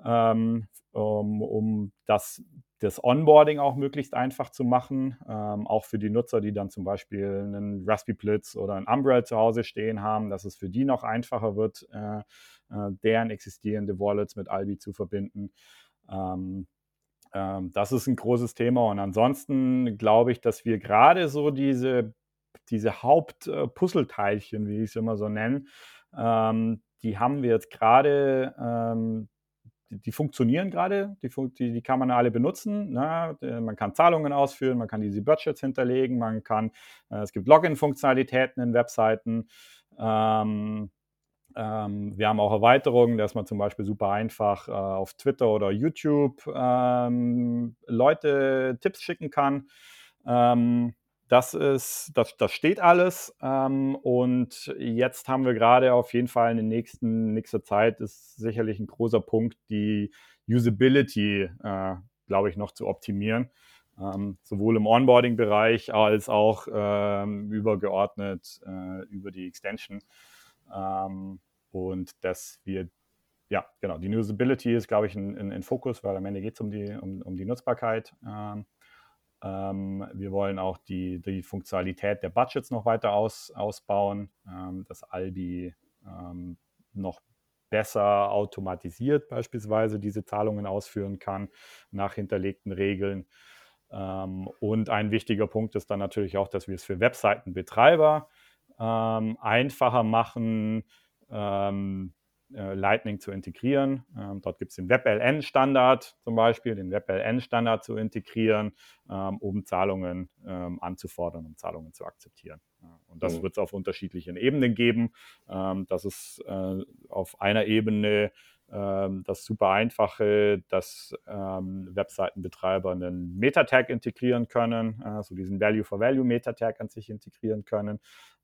ähm, um, um das, das Onboarding auch möglichst einfach zu machen. Ähm, auch für die Nutzer, die dann zum Beispiel einen Raspberry Blitz oder ein Umbrella zu Hause stehen haben, dass es für die noch einfacher wird, äh, äh, deren existierende Wallets mit Albi zu verbinden. Ähm, ähm, das ist ein großes Thema. Und ansonsten glaube ich, dass wir gerade so diese, diese Hauptpuzzleteilchen, wie ich es immer so nenne, ähm, die haben wir jetzt gerade, ähm, die, die, funktionieren gerade, die, die, die, kann man alle benutzen. Ne? Man kann Zahlungen ausführen, man kann diese Budgets hinterlegen, man kann, äh, es gibt Login-Funktionalitäten in Webseiten. Ähm, Ähm, wir haben auch Erweiterungen, dass man zum Beispiel super einfach äh, auf Twitter oder YouTube ähm, Leute Tipps schicken kann. Ähm, das ist, das, das steht alles. Ähm, und jetzt haben wir gerade auf jeden Fall in der nächsten, nächster Zeit ist sicherlich ein großer Punkt, die Usability, äh, glaube ich, noch zu optimieren. Ähm, sowohl im Onboarding-Bereich als auch ähm, übergeordnet äh, über die Extension. Ähm, und dass wir, ja, genau, die Usability ist, glaube ich, ein, ein, ein Fokus, weil am Ende geht es um die, um, um die Nutzbarkeit. Ähm, wir wollen auch die, die Funktionalität der Budgets noch weiter aus, ausbauen, ähm, dass Albi ähm, noch besser automatisiert beispielsweise diese Zahlungen ausführen kann nach hinterlegten Regeln. Ähm, und ein wichtiger Punkt ist dann natürlich auch, dass wir es für Webseitenbetreiber ähm, einfacher machen, ähm, äh, Lightning zu integrieren. Ähm, dort gibt es den WebLN-Standard zum Beispiel, den WebLN-Standard zu integrieren, ähm, um Zahlungen ähm, anzufordern, um Zahlungen zu akzeptieren. und das mhm. wird es auf unterschiedlichen Ebenen geben. Ähm, das ist äh, auf einer Ebene das super einfache, dass ähm, Webseitenbetreiber einen Meta-Tag integrieren können, also diesen Value-for-Value-Meta-Tag an sich integrieren können,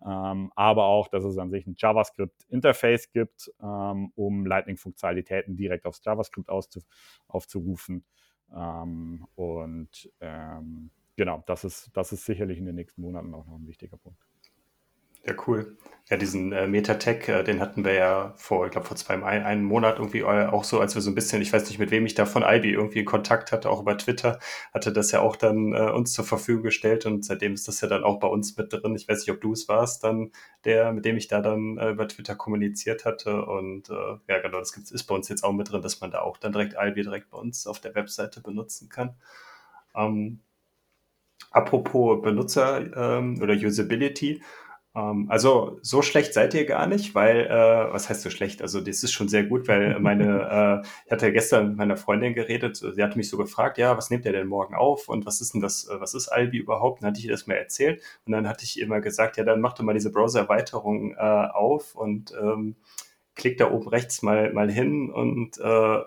ähm, aber auch, dass es an sich ein JavaScript-Interface gibt, ähm, um Lightning-Funktionalitäten direkt aufs JavaScript aufzurufen. Ähm, und ähm, genau, das ist, das ist sicherlich in den nächsten Monaten auch noch ein wichtiger Punkt. Ja, cool. Ja, diesen äh, Metatech, äh, den hatten wir ja vor, ich glaube, vor zwei, ein, einen Monat irgendwie äh, auch so, als wir so ein bisschen, ich weiß nicht, mit wem ich da von Ivy irgendwie in Kontakt hatte, auch über Twitter, hatte das ja auch dann äh, uns zur Verfügung gestellt und seitdem ist das ja dann auch bei uns mit drin. Ich weiß nicht, ob du es warst, dann der, mit dem ich da dann äh, über Twitter kommuniziert hatte und äh, ja, genau, das gibt's, ist bei uns jetzt auch mit drin, dass man da auch dann direkt Ivy direkt bei uns auf der Webseite benutzen kann. Ähm, apropos Benutzer ähm, oder Usability, also so schlecht seid ihr gar nicht, weil, äh, was heißt so schlecht? Also das ist schon sehr gut, weil meine, äh, ich hatte gestern mit meiner Freundin geredet, sie hatte mich so gefragt, ja, was nehmt ihr denn morgen auf und was ist denn das, äh, was ist Albi überhaupt? Und dann hatte ich ihr das mal erzählt und dann hatte ich immer gesagt, ja, dann mach doch mal diese Browser-Erweiterung äh, auf und ähm, klick da oben rechts mal, mal hin und äh,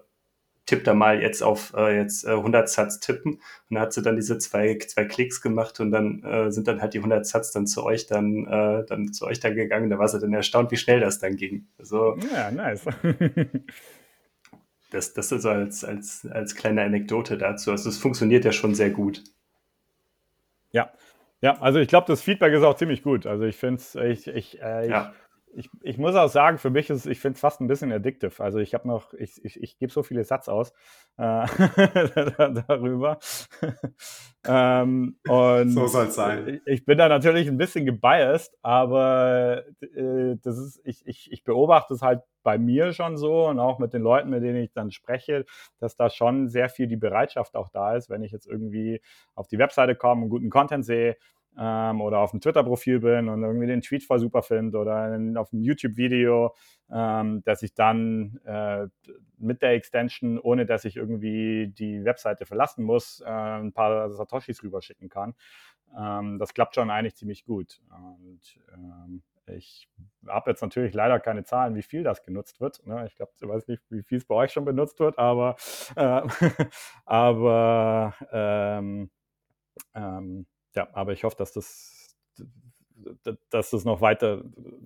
tipp da mal jetzt auf äh, jetzt äh, 100 Satz tippen und dann hat sie dann diese zwei, zwei Klicks gemacht und dann äh, sind dann halt die 100 Satz dann zu euch dann, äh, dann zu euch dann gegangen. Da war sie dann erstaunt, wie schnell das dann ging. Also, ja, nice. das, das ist so als, als, als kleine Anekdote dazu. Also es funktioniert ja schon sehr gut. Ja, ja, also ich glaube, das Feedback ist auch ziemlich gut. Also ich finde es, ich, ich, äh, ich ja ich, ich muss auch sagen, für mich ist ich finde es fast ein bisschen addictive. Also ich habe noch, ich, ich, ich gebe so viele Satz aus äh, darüber. ähm, und so soll es sein. Ich bin da natürlich ein bisschen gebiased, aber äh, das ist, ich, ich, ich beobachte es halt bei mir schon so und auch mit den Leuten, mit denen ich dann spreche, dass da schon sehr viel die Bereitschaft auch da ist, wenn ich jetzt irgendwie auf die Webseite komme und guten Content sehe, ähm, oder auf dem Twitter-Profil bin und irgendwie den Tweet voll super finde oder in, auf einem YouTube-Video, ähm, dass ich dann äh, mit der Extension, ohne dass ich irgendwie die Webseite verlassen muss, äh, ein paar Satoshis rüberschicken kann. Ähm, das klappt schon eigentlich ziemlich gut. Und ähm, ich habe jetzt natürlich leider keine Zahlen, wie viel das genutzt wird. Ne? Ich glaube, ich weiß nicht, wie viel es bei euch schon benutzt wird, aber, äh, aber ähm, ähm, ja, aber ich hoffe, dass das, dass das noch weiter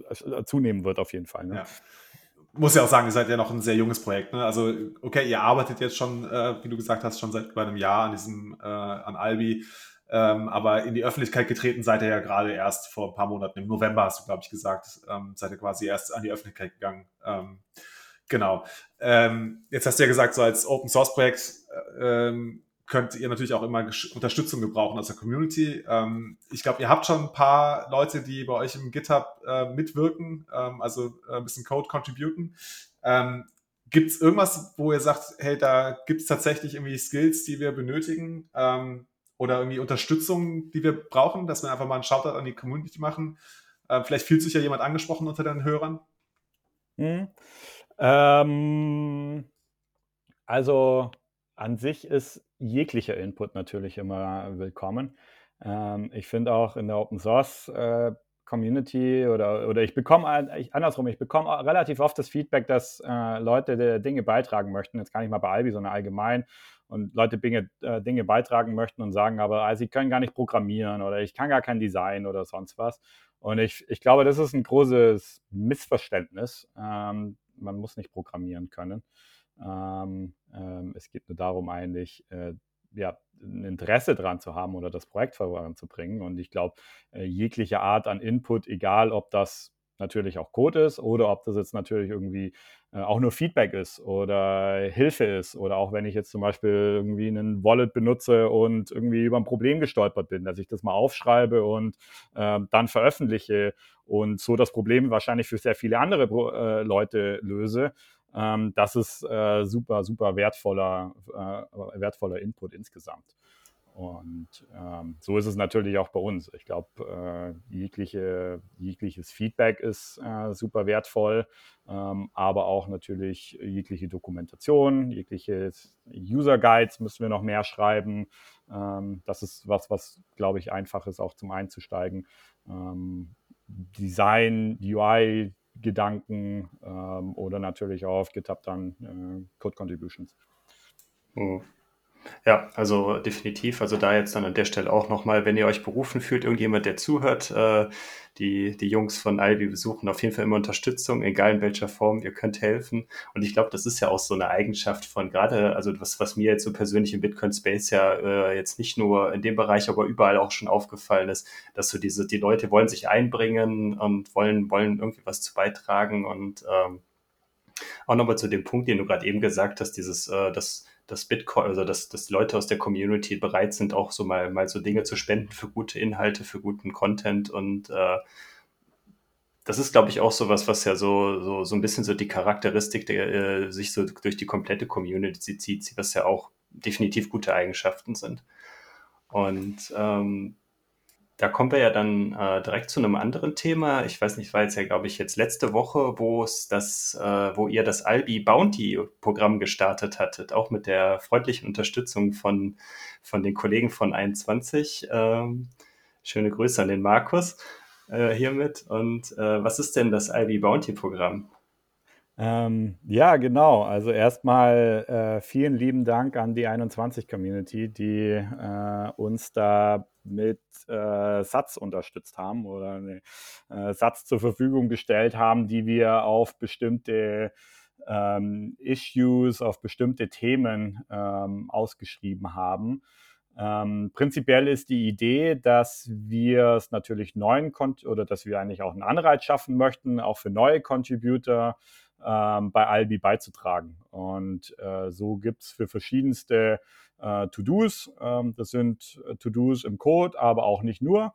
äh, zunehmen wird, auf jeden Fall. Ne? Ja. Muss ja auch sagen, ihr seid ja noch ein sehr junges Projekt. Ne? Also, okay, ihr arbeitet jetzt schon, äh, wie du gesagt hast, schon seit über einem Jahr an diesem, äh, an Albi. Ähm, aber in die Öffentlichkeit getreten seid ihr ja gerade erst vor ein paar Monaten. Im November hast du, glaube ich, gesagt, ähm, seid ihr quasi erst an die Öffentlichkeit gegangen. Ähm, genau. Ähm, jetzt hast du ja gesagt, so als Open Source Projekt äh, ähm, könnt ihr natürlich auch immer Unterstützung gebrauchen aus der Community. Ähm, ich glaube, ihr habt schon ein paar Leute, die bei euch im GitHub äh, mitwirken, ähm, also äh, ein bisschen Code contributen. Ähm, gibt es irgendwas, wo ihr sagt, hey, da gibt es tatsächlich irgendwie Skills, die wir benötigen ähm, oder irgendwie Unterstützung, die wir brauchen, dass wir einfach mal einen Shoutout an die Community machen? Äh, vielleicht fühlt sich ja jemand angesprochen unter den Hörern. Hm. Ähm, also an sich ist jeglicher Input natürlich immer willkommen. Ähm, ich finde auch in der Open Source äh, Community oder, oder ich bekomme, andersrum, ich bekomme relativ oft das Feedback, dass äh, Leute Dinge beitragen möchten, jetzt gar nicht mal bei Albi, sondern allgemein, und Leute Dinge, äh, Dinge beitragen möchten und sagen aber, also ich kann gar nicht programmieren oder ich kann gar kein Design oder sonst was. Und ich, ich glaube, das ist ein großes Missverständnis. Ähm, man muss nicht programmieren können. Ähm, ähm, es geht nur darum, eigentlich äh, ja, ein Interesse daran zu haben oder das Projekt voranzubringen. Und ich glaube, äh, jegliche Art an Input, egal ob das natürlich auch Code ist oder ob das jetzt natürlich irgendwie äh, auch nur Feedback ist oder Hilfe ist oder auch wenn ich jetzt zum Beispiel irgendwie einen Wallet benutze und irgendwie über ein Problem gestolpert bin, dass ich das mal aufschreibe und äh, dann veröffentliche und so das Problem wahrscheinlich für sehr viele andere äh, Leute löse. Ähm, das ist äh, super, super wertvoller, äh, wertvoller Input insgesamt. Und ähm, so ist es natürlich auch bei uns. Ich glaube, äh, jegliche, jegliches Feedback ist äh, super wertvoll, ähm, aber auch natürlich jegliche Dokumentation, jegliche User Guides müssen wir noch mehr schreiben. Ähm, das ist was, was, glaube ich, einfach ist, auch zum Einzusteigen. Ähm, Design, UI, Gedanken ähm, oder natürlich auch auf GitHub dann äh, Code Contributions. Mhm. Ja, also definitiv. Also da jetzt dann an der Stelle auch nochmal, wenn ihr euch berufen fühlt, irgendjemand, der zuhört, äh, die, die Jungs von Albi besuchen auf jeden Fall immer Unterstützung, egal in welcher Form, ihr könnt helfen. Und ich glaube, das ist ja auch so eine Eigenschaft von gerade, also was, was mir jetzt so persönlich im Bitcoin-Space ja äh, jetzt nicht nur in dem Bereich, aber überall auch schon aufgefallen ist, dass so diese, die Leute wollen sich einbringen und wollen, wollen irgendwie was zu beitragen und ähm, auch nochmal zu dem Punkt, den du gerade eben gesagt hast, dieses, äh, das dass Bitcoin, also dass, dass Leute aus der Community bereit sind, auch so mal, mal so Dinge zu spenden für gute Inhalte, für guten Content und äh, das ist, glaube ich, auch so was, was ja so, so, so ein bisschen so die Charakteristik der, äh, sich so durch die komplette Community zieht, was ja auch definitiv gute Eigenschaften sind. Und ähm, da kommen wir ja dann äh, direkt zu einem anderen Thema. Ich weiß nicht, war jetzt ja, glaube ich, jetzt letzte Woche, wo es das, äh, wo ihr das Albi Bounty Programm gestartet hattet, auch mit der freundlichen Unterstützung von, von den Kollegen von 21. Ähm, schöne Grüße an den Markus äh, hiermit. Und äh, was ist denn das Albi Bounty Programm? Ähm, ja, genau. Also erstmal äh, vielen lieben Dank an die 21 Community, die äh, uns da mit äh, Satz unterstützt haben oder einen äh, Satz zur Verfügung gestellt haben, die wir auf bestimmte ähm, Issues, auf bestimmte Themen ähm, ausgeschrieben haben. Ähm, prinzipiell ist die Idee, dass wir es natürlich neuen Kont oder dass wir eigentlich auch einen Anreiz schaffen möchten, auch für neue Contributor ähm, bei Albi beizutragen. Und äh, so gibt es für verschiedenste äh, To-Dos. Ähm, das sind äh, To-Dos im Code, aber auch nicht nur.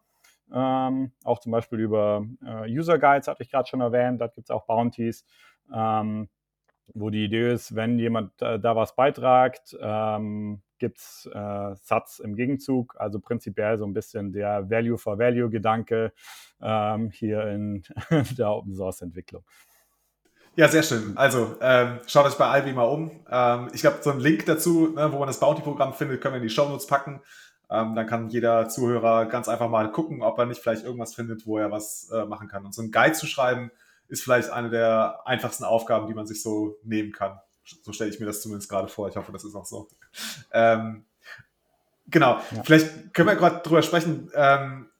Ähm, auch zum Beispiel über äh, User Guides, hatte ich gerade schon erwähnt, da gibt es auch Bounties, ähm, wo die Idee ist, wenn jemand äh, da was beitragt, ähm, gibt es äh, Satz im Gegenzug, also prinzipiell so ein bisschen der Value for Value Gedanke ähm, hier in der Open Source Entwicklung. Ja, sehr schön. Also ähm, schaut euch bei Albi mal um. Ähm, ich glaube, so einen Link dazu, ne, wo man das Bounty-Programm findet, können wir in die Show Notes packen. Ähm, dann kann jeder Zuhörer ganz einfach mal gucken, ob er nicht vielleicht irgendwas findet, wo er was äh, machen kann. Und so einen Guide zu schreiben, ist vielleicht eine der einfachsten Aufgaben, die man sich so nehmen kann. So stelle ich mir das zumindest gerade vor. Ich hoffe, das ist auch so. Ähm, genau. Ja. Vielleicht können wir gerade drüber sprechen. Ähm,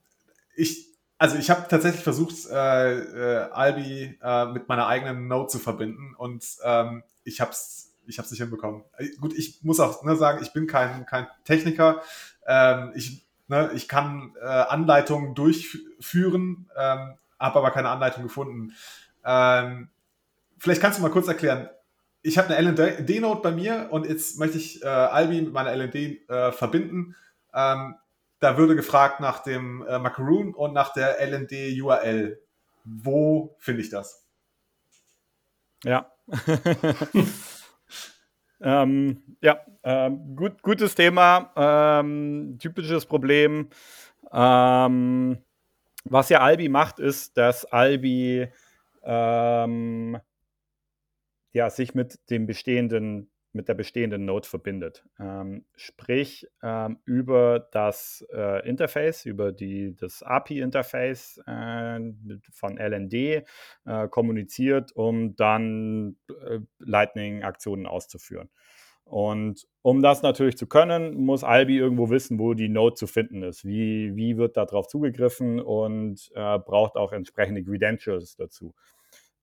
ich also ich habe tatsächlich versucht, äh, äh, Albi äh, mit meiner eigenen Note zu verbinden und ähm, ich habe es ich hab's nicht hinbekommen. Äh, gut, ich muss auch ne, sagen, ich bin kein, kein Techniker. Ähm, ich, ne, ich kann äh, Anleitungen durchführen, ähm, habe aber keine Anleitung gefunden. Ähm, vielleicht kannst du mal kurz erklären, ich habe eine LND-Note bei mir und jetzt möchte ich äh, Albi mit meiner LND äh, verbinden. Ähm, da würde gefragt nach dem äh, Macaroon und nach der LND URL. Wo finde ich das? Ja. ähm, ja, ähm, gut, gutes Thema, ähm, typisches Problem. Ähm, was ja Albi macht, ist, dass Albi ähm, ja, sich mit dem bestehenden mit der bestehenden Node verbindet. Ähm, sprich, ähm, über das äh, Interface, über die, das API-Interface äh, von LND äh, kommuniziert, um dann äh, Lightning-Aktionen auszuführen. Und um das natürlich zu können, muss Albi irgendwo wissen, wo die Node zu finden ist. Wie, wie wird darauf zugegriffen und äh, braucht auch entsprechende Credentials dazu.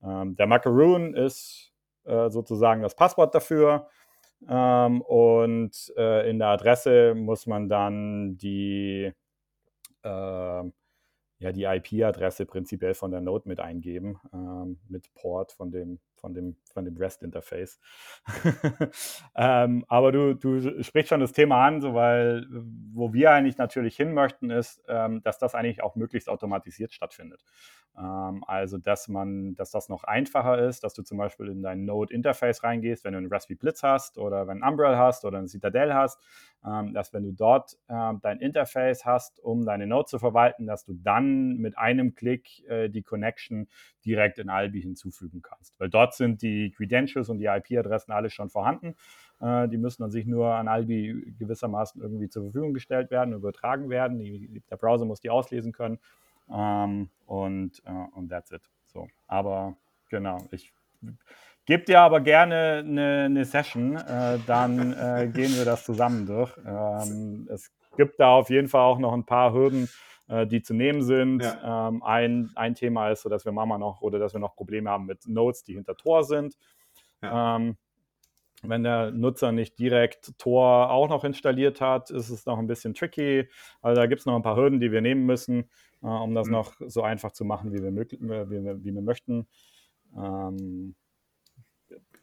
Ähm, der Macaroon ist äh, sozusagen das Passwort dafür. Ähm, und äh, in der Adresse muss man dann die, äh, ja, die IP-Adresse prinzipiell von der Node mit eingeben, ähm, mit Port von dem von dem, von dem REST-Interface. ähm, aber du, du sprichst schon das Thema an, so weil wo wir eigentlich natürlich hin möchten, ist, ähm, dass das eigentlich auch möglichst automatisiert stattfindet. Ähm, also, dass man, dass das noch einfacher ist, dass du zum Beispiel in dein Node-Interface reingehst, wenn du einen Raspberry Blitz hast oder wenn Umbrel hast oder ein Citadel hast, ähm, dass wenn du dort ähm, dein Interface hast, um deine Node zu verwalten, dass du dann mit einem Klick äh, die Connection direkt in Albi hinzufügen kannst. Weil dort sind die Credentials und die IP-Adressen alle schon vorhanden. Äh, die müssen dann sich nur an Albi gewissermaßen irgendwie zur Verfügung gestellt werden, übertragen werden. Die, der Browser muss die auslesen können. Ähm, und, äh, und that's it. So. Aber genau, ich gebe dir aber gerne eine, eine Session, äh, dann äh, gehen wir das zusammen durch. Ähm, es gibt da auf jeden Fall auch noch ein paar Hürden, äh, die zu nehmen sind. Ja. Ähm, ein, ein Thema ist so, dass wir Mama noch oder dass wir noch Probleme haben mit Nodes, die hinter Tor sind. Ja. Ähm, wenn der Nutzer nicht direkt Tor auch noch installiert hat, ist es noch ein bisschen tricky. Also da gibt es noch ein paar Hürden, die wir nehmen müssen, äh, um das mhm. noch so einfach zu machen, wie wir, wie wir, wie wir möchten. Ähm,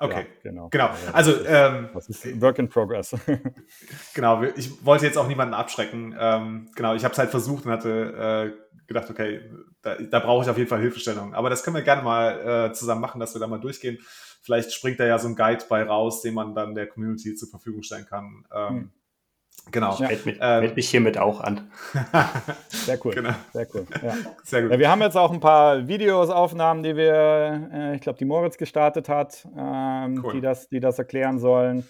Okay, ja, genau. genau. Also, ähm, das ist Work in Progress. genau, ich wollte jetzt auch niemanden abschrecken. Ähm, genau, ich habe es halt versucht und hatte äh, gedacht, okay, da, da brauche ich auf jeden Fall Hilfestellung. Aber das können wir gerne mal äh, zusammen machen, dass wir da mal durchgehen. Vielleicht springt da ja so ein Guide bei raus, den man dann der Community zur Verfügung stellen kann. Ähm, hm. Genau. Ich melde mich, ähm, meld mich, hiermit auch an. Sehr cool. Genau. Sehr cool. Ja. Sehr gut. Ja, wir haben jetzt auch ein paar Videos, Aufnahmen, die wir, äh, ich glaube, die Moritz gestartet hat, ähm, cool. die, das, die das erklären sollen.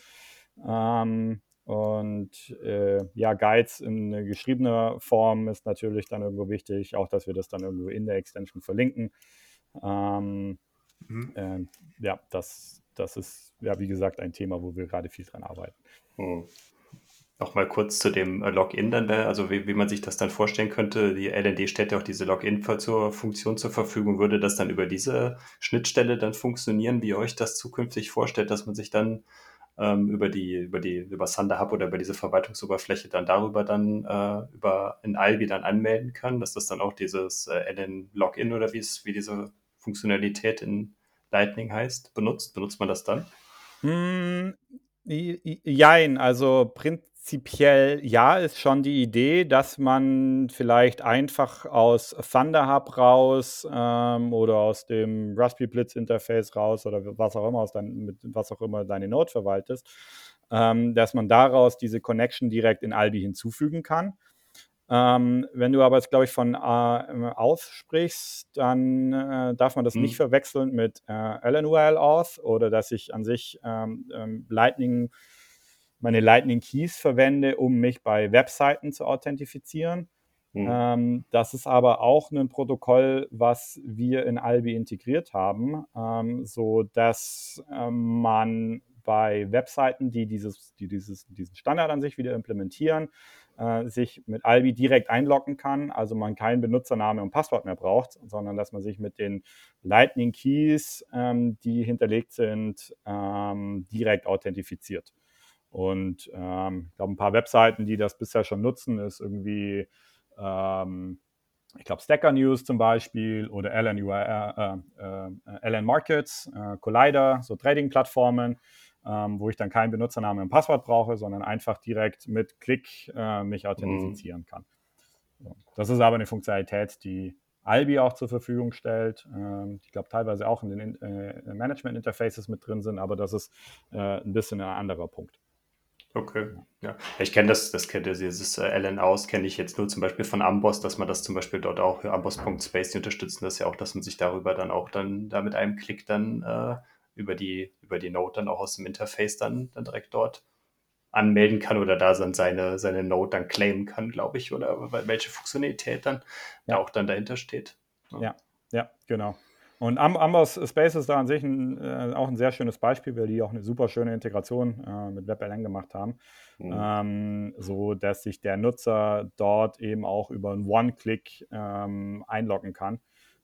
Ähm, und äh, ja, Guides in geschriebener Form ist natürlich dann irgendwo wichtig, auch dass wir das dann irgendwo in der Extension verlinken. Ähm, mhm. äh, ja, das, das ist ja, wie gesagt, ein Thema, wo wir gerade viel dran arbeiten. Mhm. Nochmal kurz zu dem äh, Login dann, also wie, wie man sich das dann vorstellen könnte. Die LND stellt ja auch diese Login-Funktion zur Verfügung. Würde das dann über diese Schnittstelle dann funktionieren, wie ihr euch das zukünftig vorstellt, dass man sich dann ähm, über die, über die, über Thunder Hub oder über diese Verwaltungsoberfläche dann darüber dann äh, über in Albi dann anmelden kann, dass das dann auch dieses äh, LN-Login oder wie es, wie diese Funktionalität in Lightning heißt, benutzt? Benutzt man das dann? Mm, jein, also prinzipiell ja, ist schon die Idee, dass man vielleicht einfach aus Thunder Hub raus ähm, oder aus dem Raspberry Blitz Interface raus oder was auch immer, aus dein, mit was auch immer deine Node verwaltest, ähm, dass man daraus diese Connection direkt in Albi hinzufügen kann. Ähm, wenn du aber jetzt, glaube ich, von äh, aussprichst, dann äh, darf man das hm. nicht verwechseln mit äh, LNURL Auth oder dass ich an sich ähm, ähm, Lightning meine Lightning Keys verwende, um mich bei Webseiten zu authentifizieren. Mhm. Ähm, das ist aber auch ein Protokoll, was wir in Albi integriert haben, ähm, so dass ähm, man bei Webseiten, die, dieses, die dieses, diesen Standard an sich wieder implementieren, äh, sich mit Albi direkt einloggen kann. Also man keinen Benutzername und Passwort mehr braucht, sondern dass man sich mit den Lightning Keys, ähm, die hinterlegt sind, ähm, direkt authentifiziert. Und ähm, ich glaube, ein paar Webseiten, die das bisher schon nutzen, ist irgendwie, ähm, ich glaube, Stacker News zum Beispiel oder LN, äh, äh, LN Markets, äh, Collider, so Trading-Plattformen, ähm, wo ich dann keinen Benutzernamen und Passwort brauche, sondern einfach direkt mit Klick äh, mich authentifizieren mhm. kann. So. Das ist aber eine Funktionalität, die Albi auch zur Verfügung stellt. Ähm, ich glaube, teilweise auch in den äh, Management-Interfaces mit drin sind, aber das ist äh, ein bisschen ein anderer Punkt. Okay, ja. Ich kenne das, das kennt dieses äh, LN aus, kenne ich jetzt nur zum Beispiel von Amboss, dass man das zum Beispiel dort auch Amboss.space, die unterstützen das ja auch, dass man sich darüber dann auch dann da mit einem Klick dann äh, über die, über die Node dann auch aus dem Interface dann, dann direkt dort anmelden kann oder da dann seine, seine Node dann claimen kann, glaube ich, oder welche Funktionalität dann ja. auch dann dahinter steht. Ja, ja, ja genau. Und Amboss Space ist da an sich ein, äh, auch ein sehr schönes Beispiel, weil die auch eine super schöne Integration äh, mit WebLN gemacht haben, mhm. ähm, so dass sich der Nutzer dort eben auch über einen One-Click ähm, einloggen kann.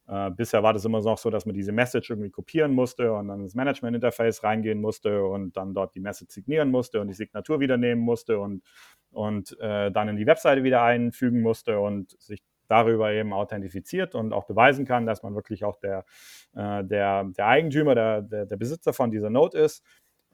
Äh, bisher war das immer noch so, dass man diese Message irgendwie kopieren musste und dann ins Management-Interface reingehen musste und dann dort die Message signieren musste und die Signatur wieder nehmen musste und, und äh, dann in die Webseite wieder einfügen musste und sich darüber eben authentifiziert und auch beweisen kann, dass man wirklich auch der, äh, der, der Eigentümer, der, der, der, Besitzer von dieser Node ist.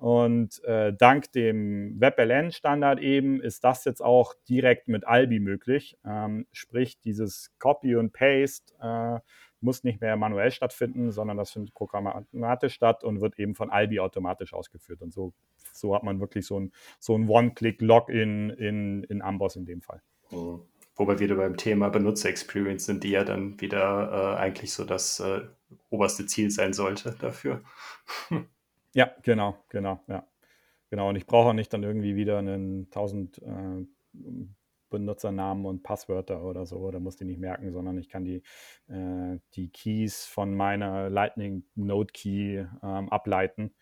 Und äh, dank dem WebLN-Standard eben ist das jetzt auch direkt mit Albi möglich. Ähm, sprich, dieses Copy und Paste äh, muss nicht mehr manuell stattfinden, sondern das findet programmatisch statt und wird eben von Albi automatisch ausgeführt. Und so, so hat man wirklich so ein, so ein One-Click-Login in, in Amboss in dem Fall. Mhm. Wo wir wieder beim Thema Benutzer-Experience sind, die ja dann wieder äh, eigentlich so das äh, oberste Ziel sein sollte dafür. ja, genau, genau, ja. Genau, und ich brauche auch nicht dann irgendwie wieder einen 1000 äh, Benutzernamen und Passwörter oder so, da muss die nicht merken, sondern ich kann die, äh, die Keys von meiner Lightning Node Key ähm, ableiten,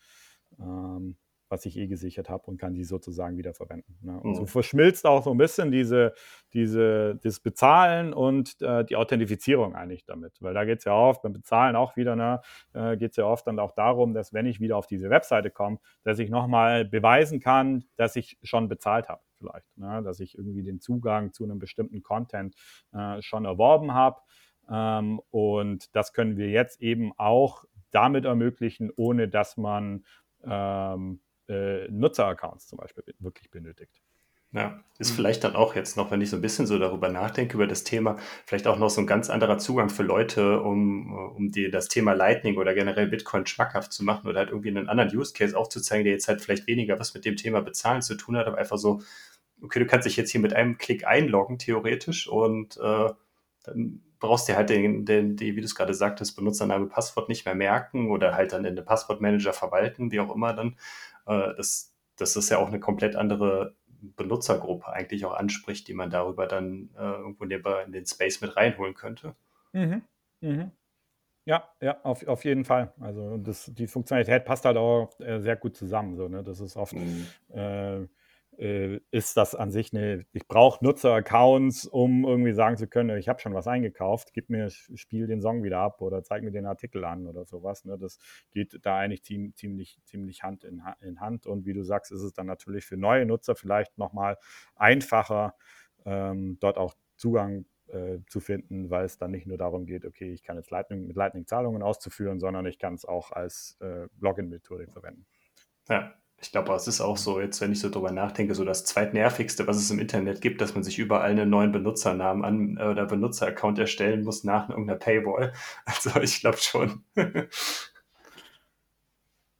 ähm, was ich eh gesichert habe und kann die sozusagen wieder verwenden. Ne? Und mhm. so verschmilzt auch so ein bisschen diese, diese, das Bezahlen und äh, die Authentifizierung eigentlich damit, weil da geht es ja oft beim Bezahlen auch wieder, ne, äh, geht es ja oft dann auch darum, dass wenn ich wieder auf diese Webseite komme, dass ich nochmal beweisen kann, dass ich schon bezahlt habe vielleicht, ne? dass ich irgendwie den Zugang zu einem bestimmten Content äh, schon erworben habe. Ähm, und das können wir jetzt eben auch damit ermöglichen, ohne dass man ähm, äh, Nutzeraccounts zum Beispiel wirklich benötigt. Ja, ist vielleicht dann auch jetzt noch, wenn ich so ein bisschen so darüber nachdenke, über das Thema, vielleicht auch noch so ein ganz anderer Zugang für Leute, um, um dir das Thema Lightning oder generell Bitcoin schmackhaft zu machen oder halt irgendwie einen anderen Use Case aufzuzeigen, der jetzt halt vielleicht weniger was mit dem Thema Bezahlen zu tun hat, aber einfach so okay, du kannst dich jetzt hier mit einem Klick einloggen, theoretisch, und äh, dann brauchst du halt den, den, die, wie du es gerade sagtest, Benutzername, Passwort nicht mehr merken oder halt dann in den Passwortmanager verwalten, wie auch immer dann. Äh, das, das ist ja auch eine komplett andere Benutzergruppe eigentlich auch anspricht, die man darüber dann äh, irgendwo in den Space mit reinholen könnte. Mhm. Mhm. Ja, ja, auf, auf jeden Fall. Also das, die Funktionalität passt halt auch äh, sehr gut zusammen. So, ne? Das ist oft mhm. äh, ist das an sich eine, ich brauche Nutzer-Accounts, um irgendwie sagen zu können, ich habe schon was eingekauft, gib mir, spiel den Song wieder ab oder zeig mir den Artikel an oder sowas. Ne? Das geht da eigentlich ziemlich, ziemlich Hand in, in Hand. Und wie du sagst, ist es dann natürlich für neue Nutzer vielleicht nochmal einfacher, ähm, dort auch Zugang äh, zu finden, weil es dann nicht nur darum geht, okay, ich kann jetzt Lightning, mit Lightning Zahlungen auszuführen, sondern ich kann es auch als äh, Login-Methode verwenden. Ja, ich glaube, es ist auch so, jetzt, wenn ich so drüber nachdenke, so das zweitnervigste, was es im Internet gibt, dass man sich überall einen neuen Benutzernamen an äh, oder Benutzeraccount erstellen muss nach irgendeiner Paywall. Also ich glaube schon.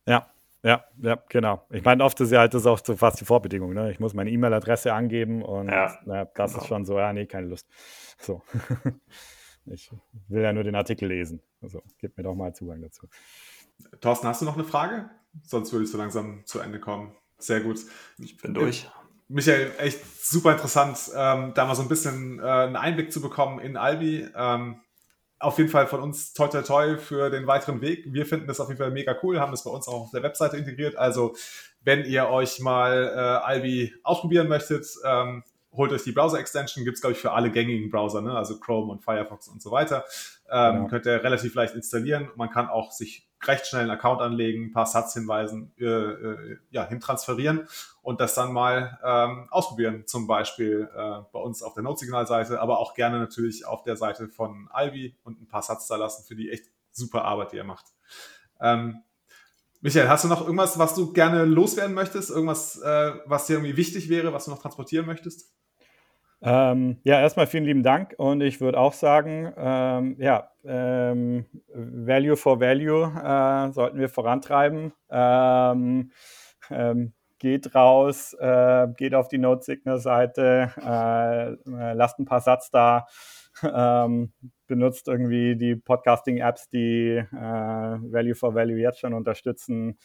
ja, ja, ja, genau. Ich meine, oft ist ja halt das auch so fast die Vorbedingung. Ne? Ich muss meine E-Mail-Adresse angeben und ja, na, das genau. ist schon so, ja, nee, keine Lust. So. ich will ja nur den Artikel lesen. Also gib mir doch mal Zugang dazu. Thorsten, hast du noch eine Frage? Sonst würde ich so langsam zu Ende kommen. Sehr gut. Ich bin durch. Michael, echt super interessant, ähm, da mal so ein bisschen äh, einen Einblick zu bekommen in Albi. Ähm, auf jeden Fall von uns toi toi toi für den weiteren Weg. Wir finden das auf jeden Fall mega cool, haben das bei uns auch auf der Webseite integriert. Also, wenn ihr euch mal äh, Albi ausprobieren möchtet, ähm, holt euch die Browser-Extension, gibt es, glaube ich, für alle gängigen Browser, ne? also Chrome und Firefox und so weiter. Ähm, genau. Könnt ihr relativ leicht installieren. Man kann auch sich recht schnell einen Account anlegen, ein paar Satzhinweisen äh, äh, ja, hintransferieren und das dann mal ähm, ausprobieren, zum Beispiel äh, bei uns auf der Notsignal-Seite, aber auch gerne natürlich auf der Seite von Albi und ein paar Satz da lassen für die echt super Arbeit, die ihr macht. Ähm, Michael, hast du noch irgendwas, was du gerne loswerden möchtest? Irgendwas, äh, was dir irgendwie wichtig wäre, was du noch transportieren möchtest? Ähm, ja, erstmal vielen lieben Dank und ich würde auch sagen, ähm, ja, ähm, Value for Value äh, sollten wir vorantreiben. Ähm, ähm, geht raus, äh, geht auf die Node-Signal-Seite, äh, lasst ein paar Satz da ähm, benutzt irgendwie die Podcasting-Apps, die äh, Value for Value jetzt schon unterstützen.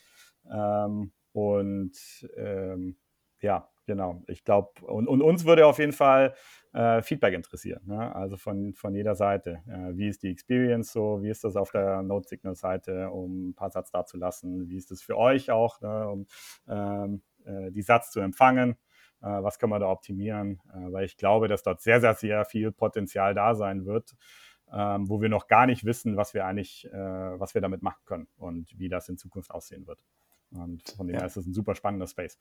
Ähm, und ähm, ja, genau. Ich glaube, und, und, uns würde auf jeden Fall äh, Feedback interessieren. Ne? Also von, von jeder Seite. Äh, wie ist die Experience so? Wie ist das auf der Node-Signal-Seite, um ein paar Satz dazulassen? Wie ist das für euch auch, ne? um ähm, äh, die Satz zu empfangen? Äh, was können wir da optimieren? Äh, weil ich glaube, dass dort sehr, sehr, sehr viel Potenzial da sein wird. Ähm, wo wir noch gar nicht wissen, was wir eigentlich, äh, was wir damit machen können und wie das in Zukunft aussehen wird. Und von dem her ist es ein super spannender Space.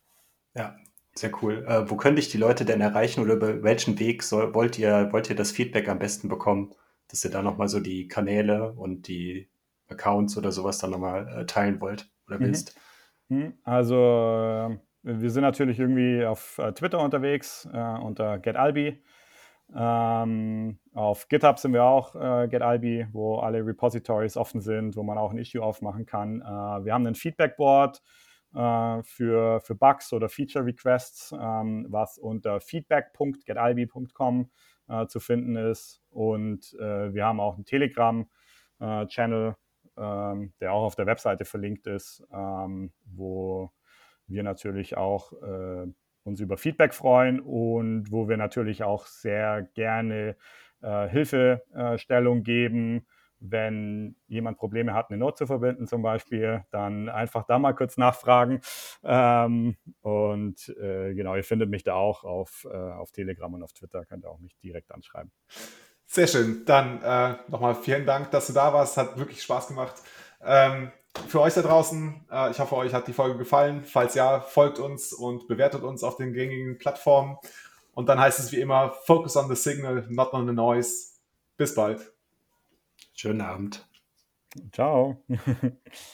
Ja, sehr cool. Äh, wo könnte ich die Leute denn erreichen oder über welchen Weg soll, wollt, ihr, wollt ihr das Feedback am besten bekommen, dass ihr da nochmal so die Kanäle und die Accounts oder sowas dann nochmal äh, teilen wollt oder mhm. willst? Mhm. Also äh, wir sind natürlich irgendwie auf äh, Twitter unterwegs äh, unter GetAlbi. Ähm, auf GitHub sind wir auch äh, GetAlbi, wo alle Repositories offen sind, wo man auch ein Issue aufmachen kann. Äh, wir haben ein Feedbackboard äh, für, für Bugs oder Feature Requests, ähm, was unter feedback.getalbi.com äh, zu finden ist. Und äh, wir haben auch einen Telegram-Channel, ähm, der auch auf der Webseite verlinkt ist, ähm, wo wir natürlich auch äh, uns über Feedback freuen und wo wir natürlich auch sehr gerne äh, Hilfestellung geben wenn jemand Probleme hat, eine Note zu verbinden zum Beispiel, dann einfach da mal kurz nachfragen. Ähm, und äh, genau, ihr findet mich da auch auf, äh, auf Telegram und auf Twitter, könnt ihr auch mich direkt anschreiben. Sehr schön. Dann äh, nochmal vielen Dank, dass du da warst. Hat wirklich Spaß gemacht. Ähm, für euch da draußen, äh, ich hoffe, euch hat die Folge gefallen. Falls ja, folgt uns und bewertet uns auf den gängigen Plattformen. Und dann heißt es wie immer, focus on the signal, not on the noise. Bis bald. Schönen Abend. Ciao.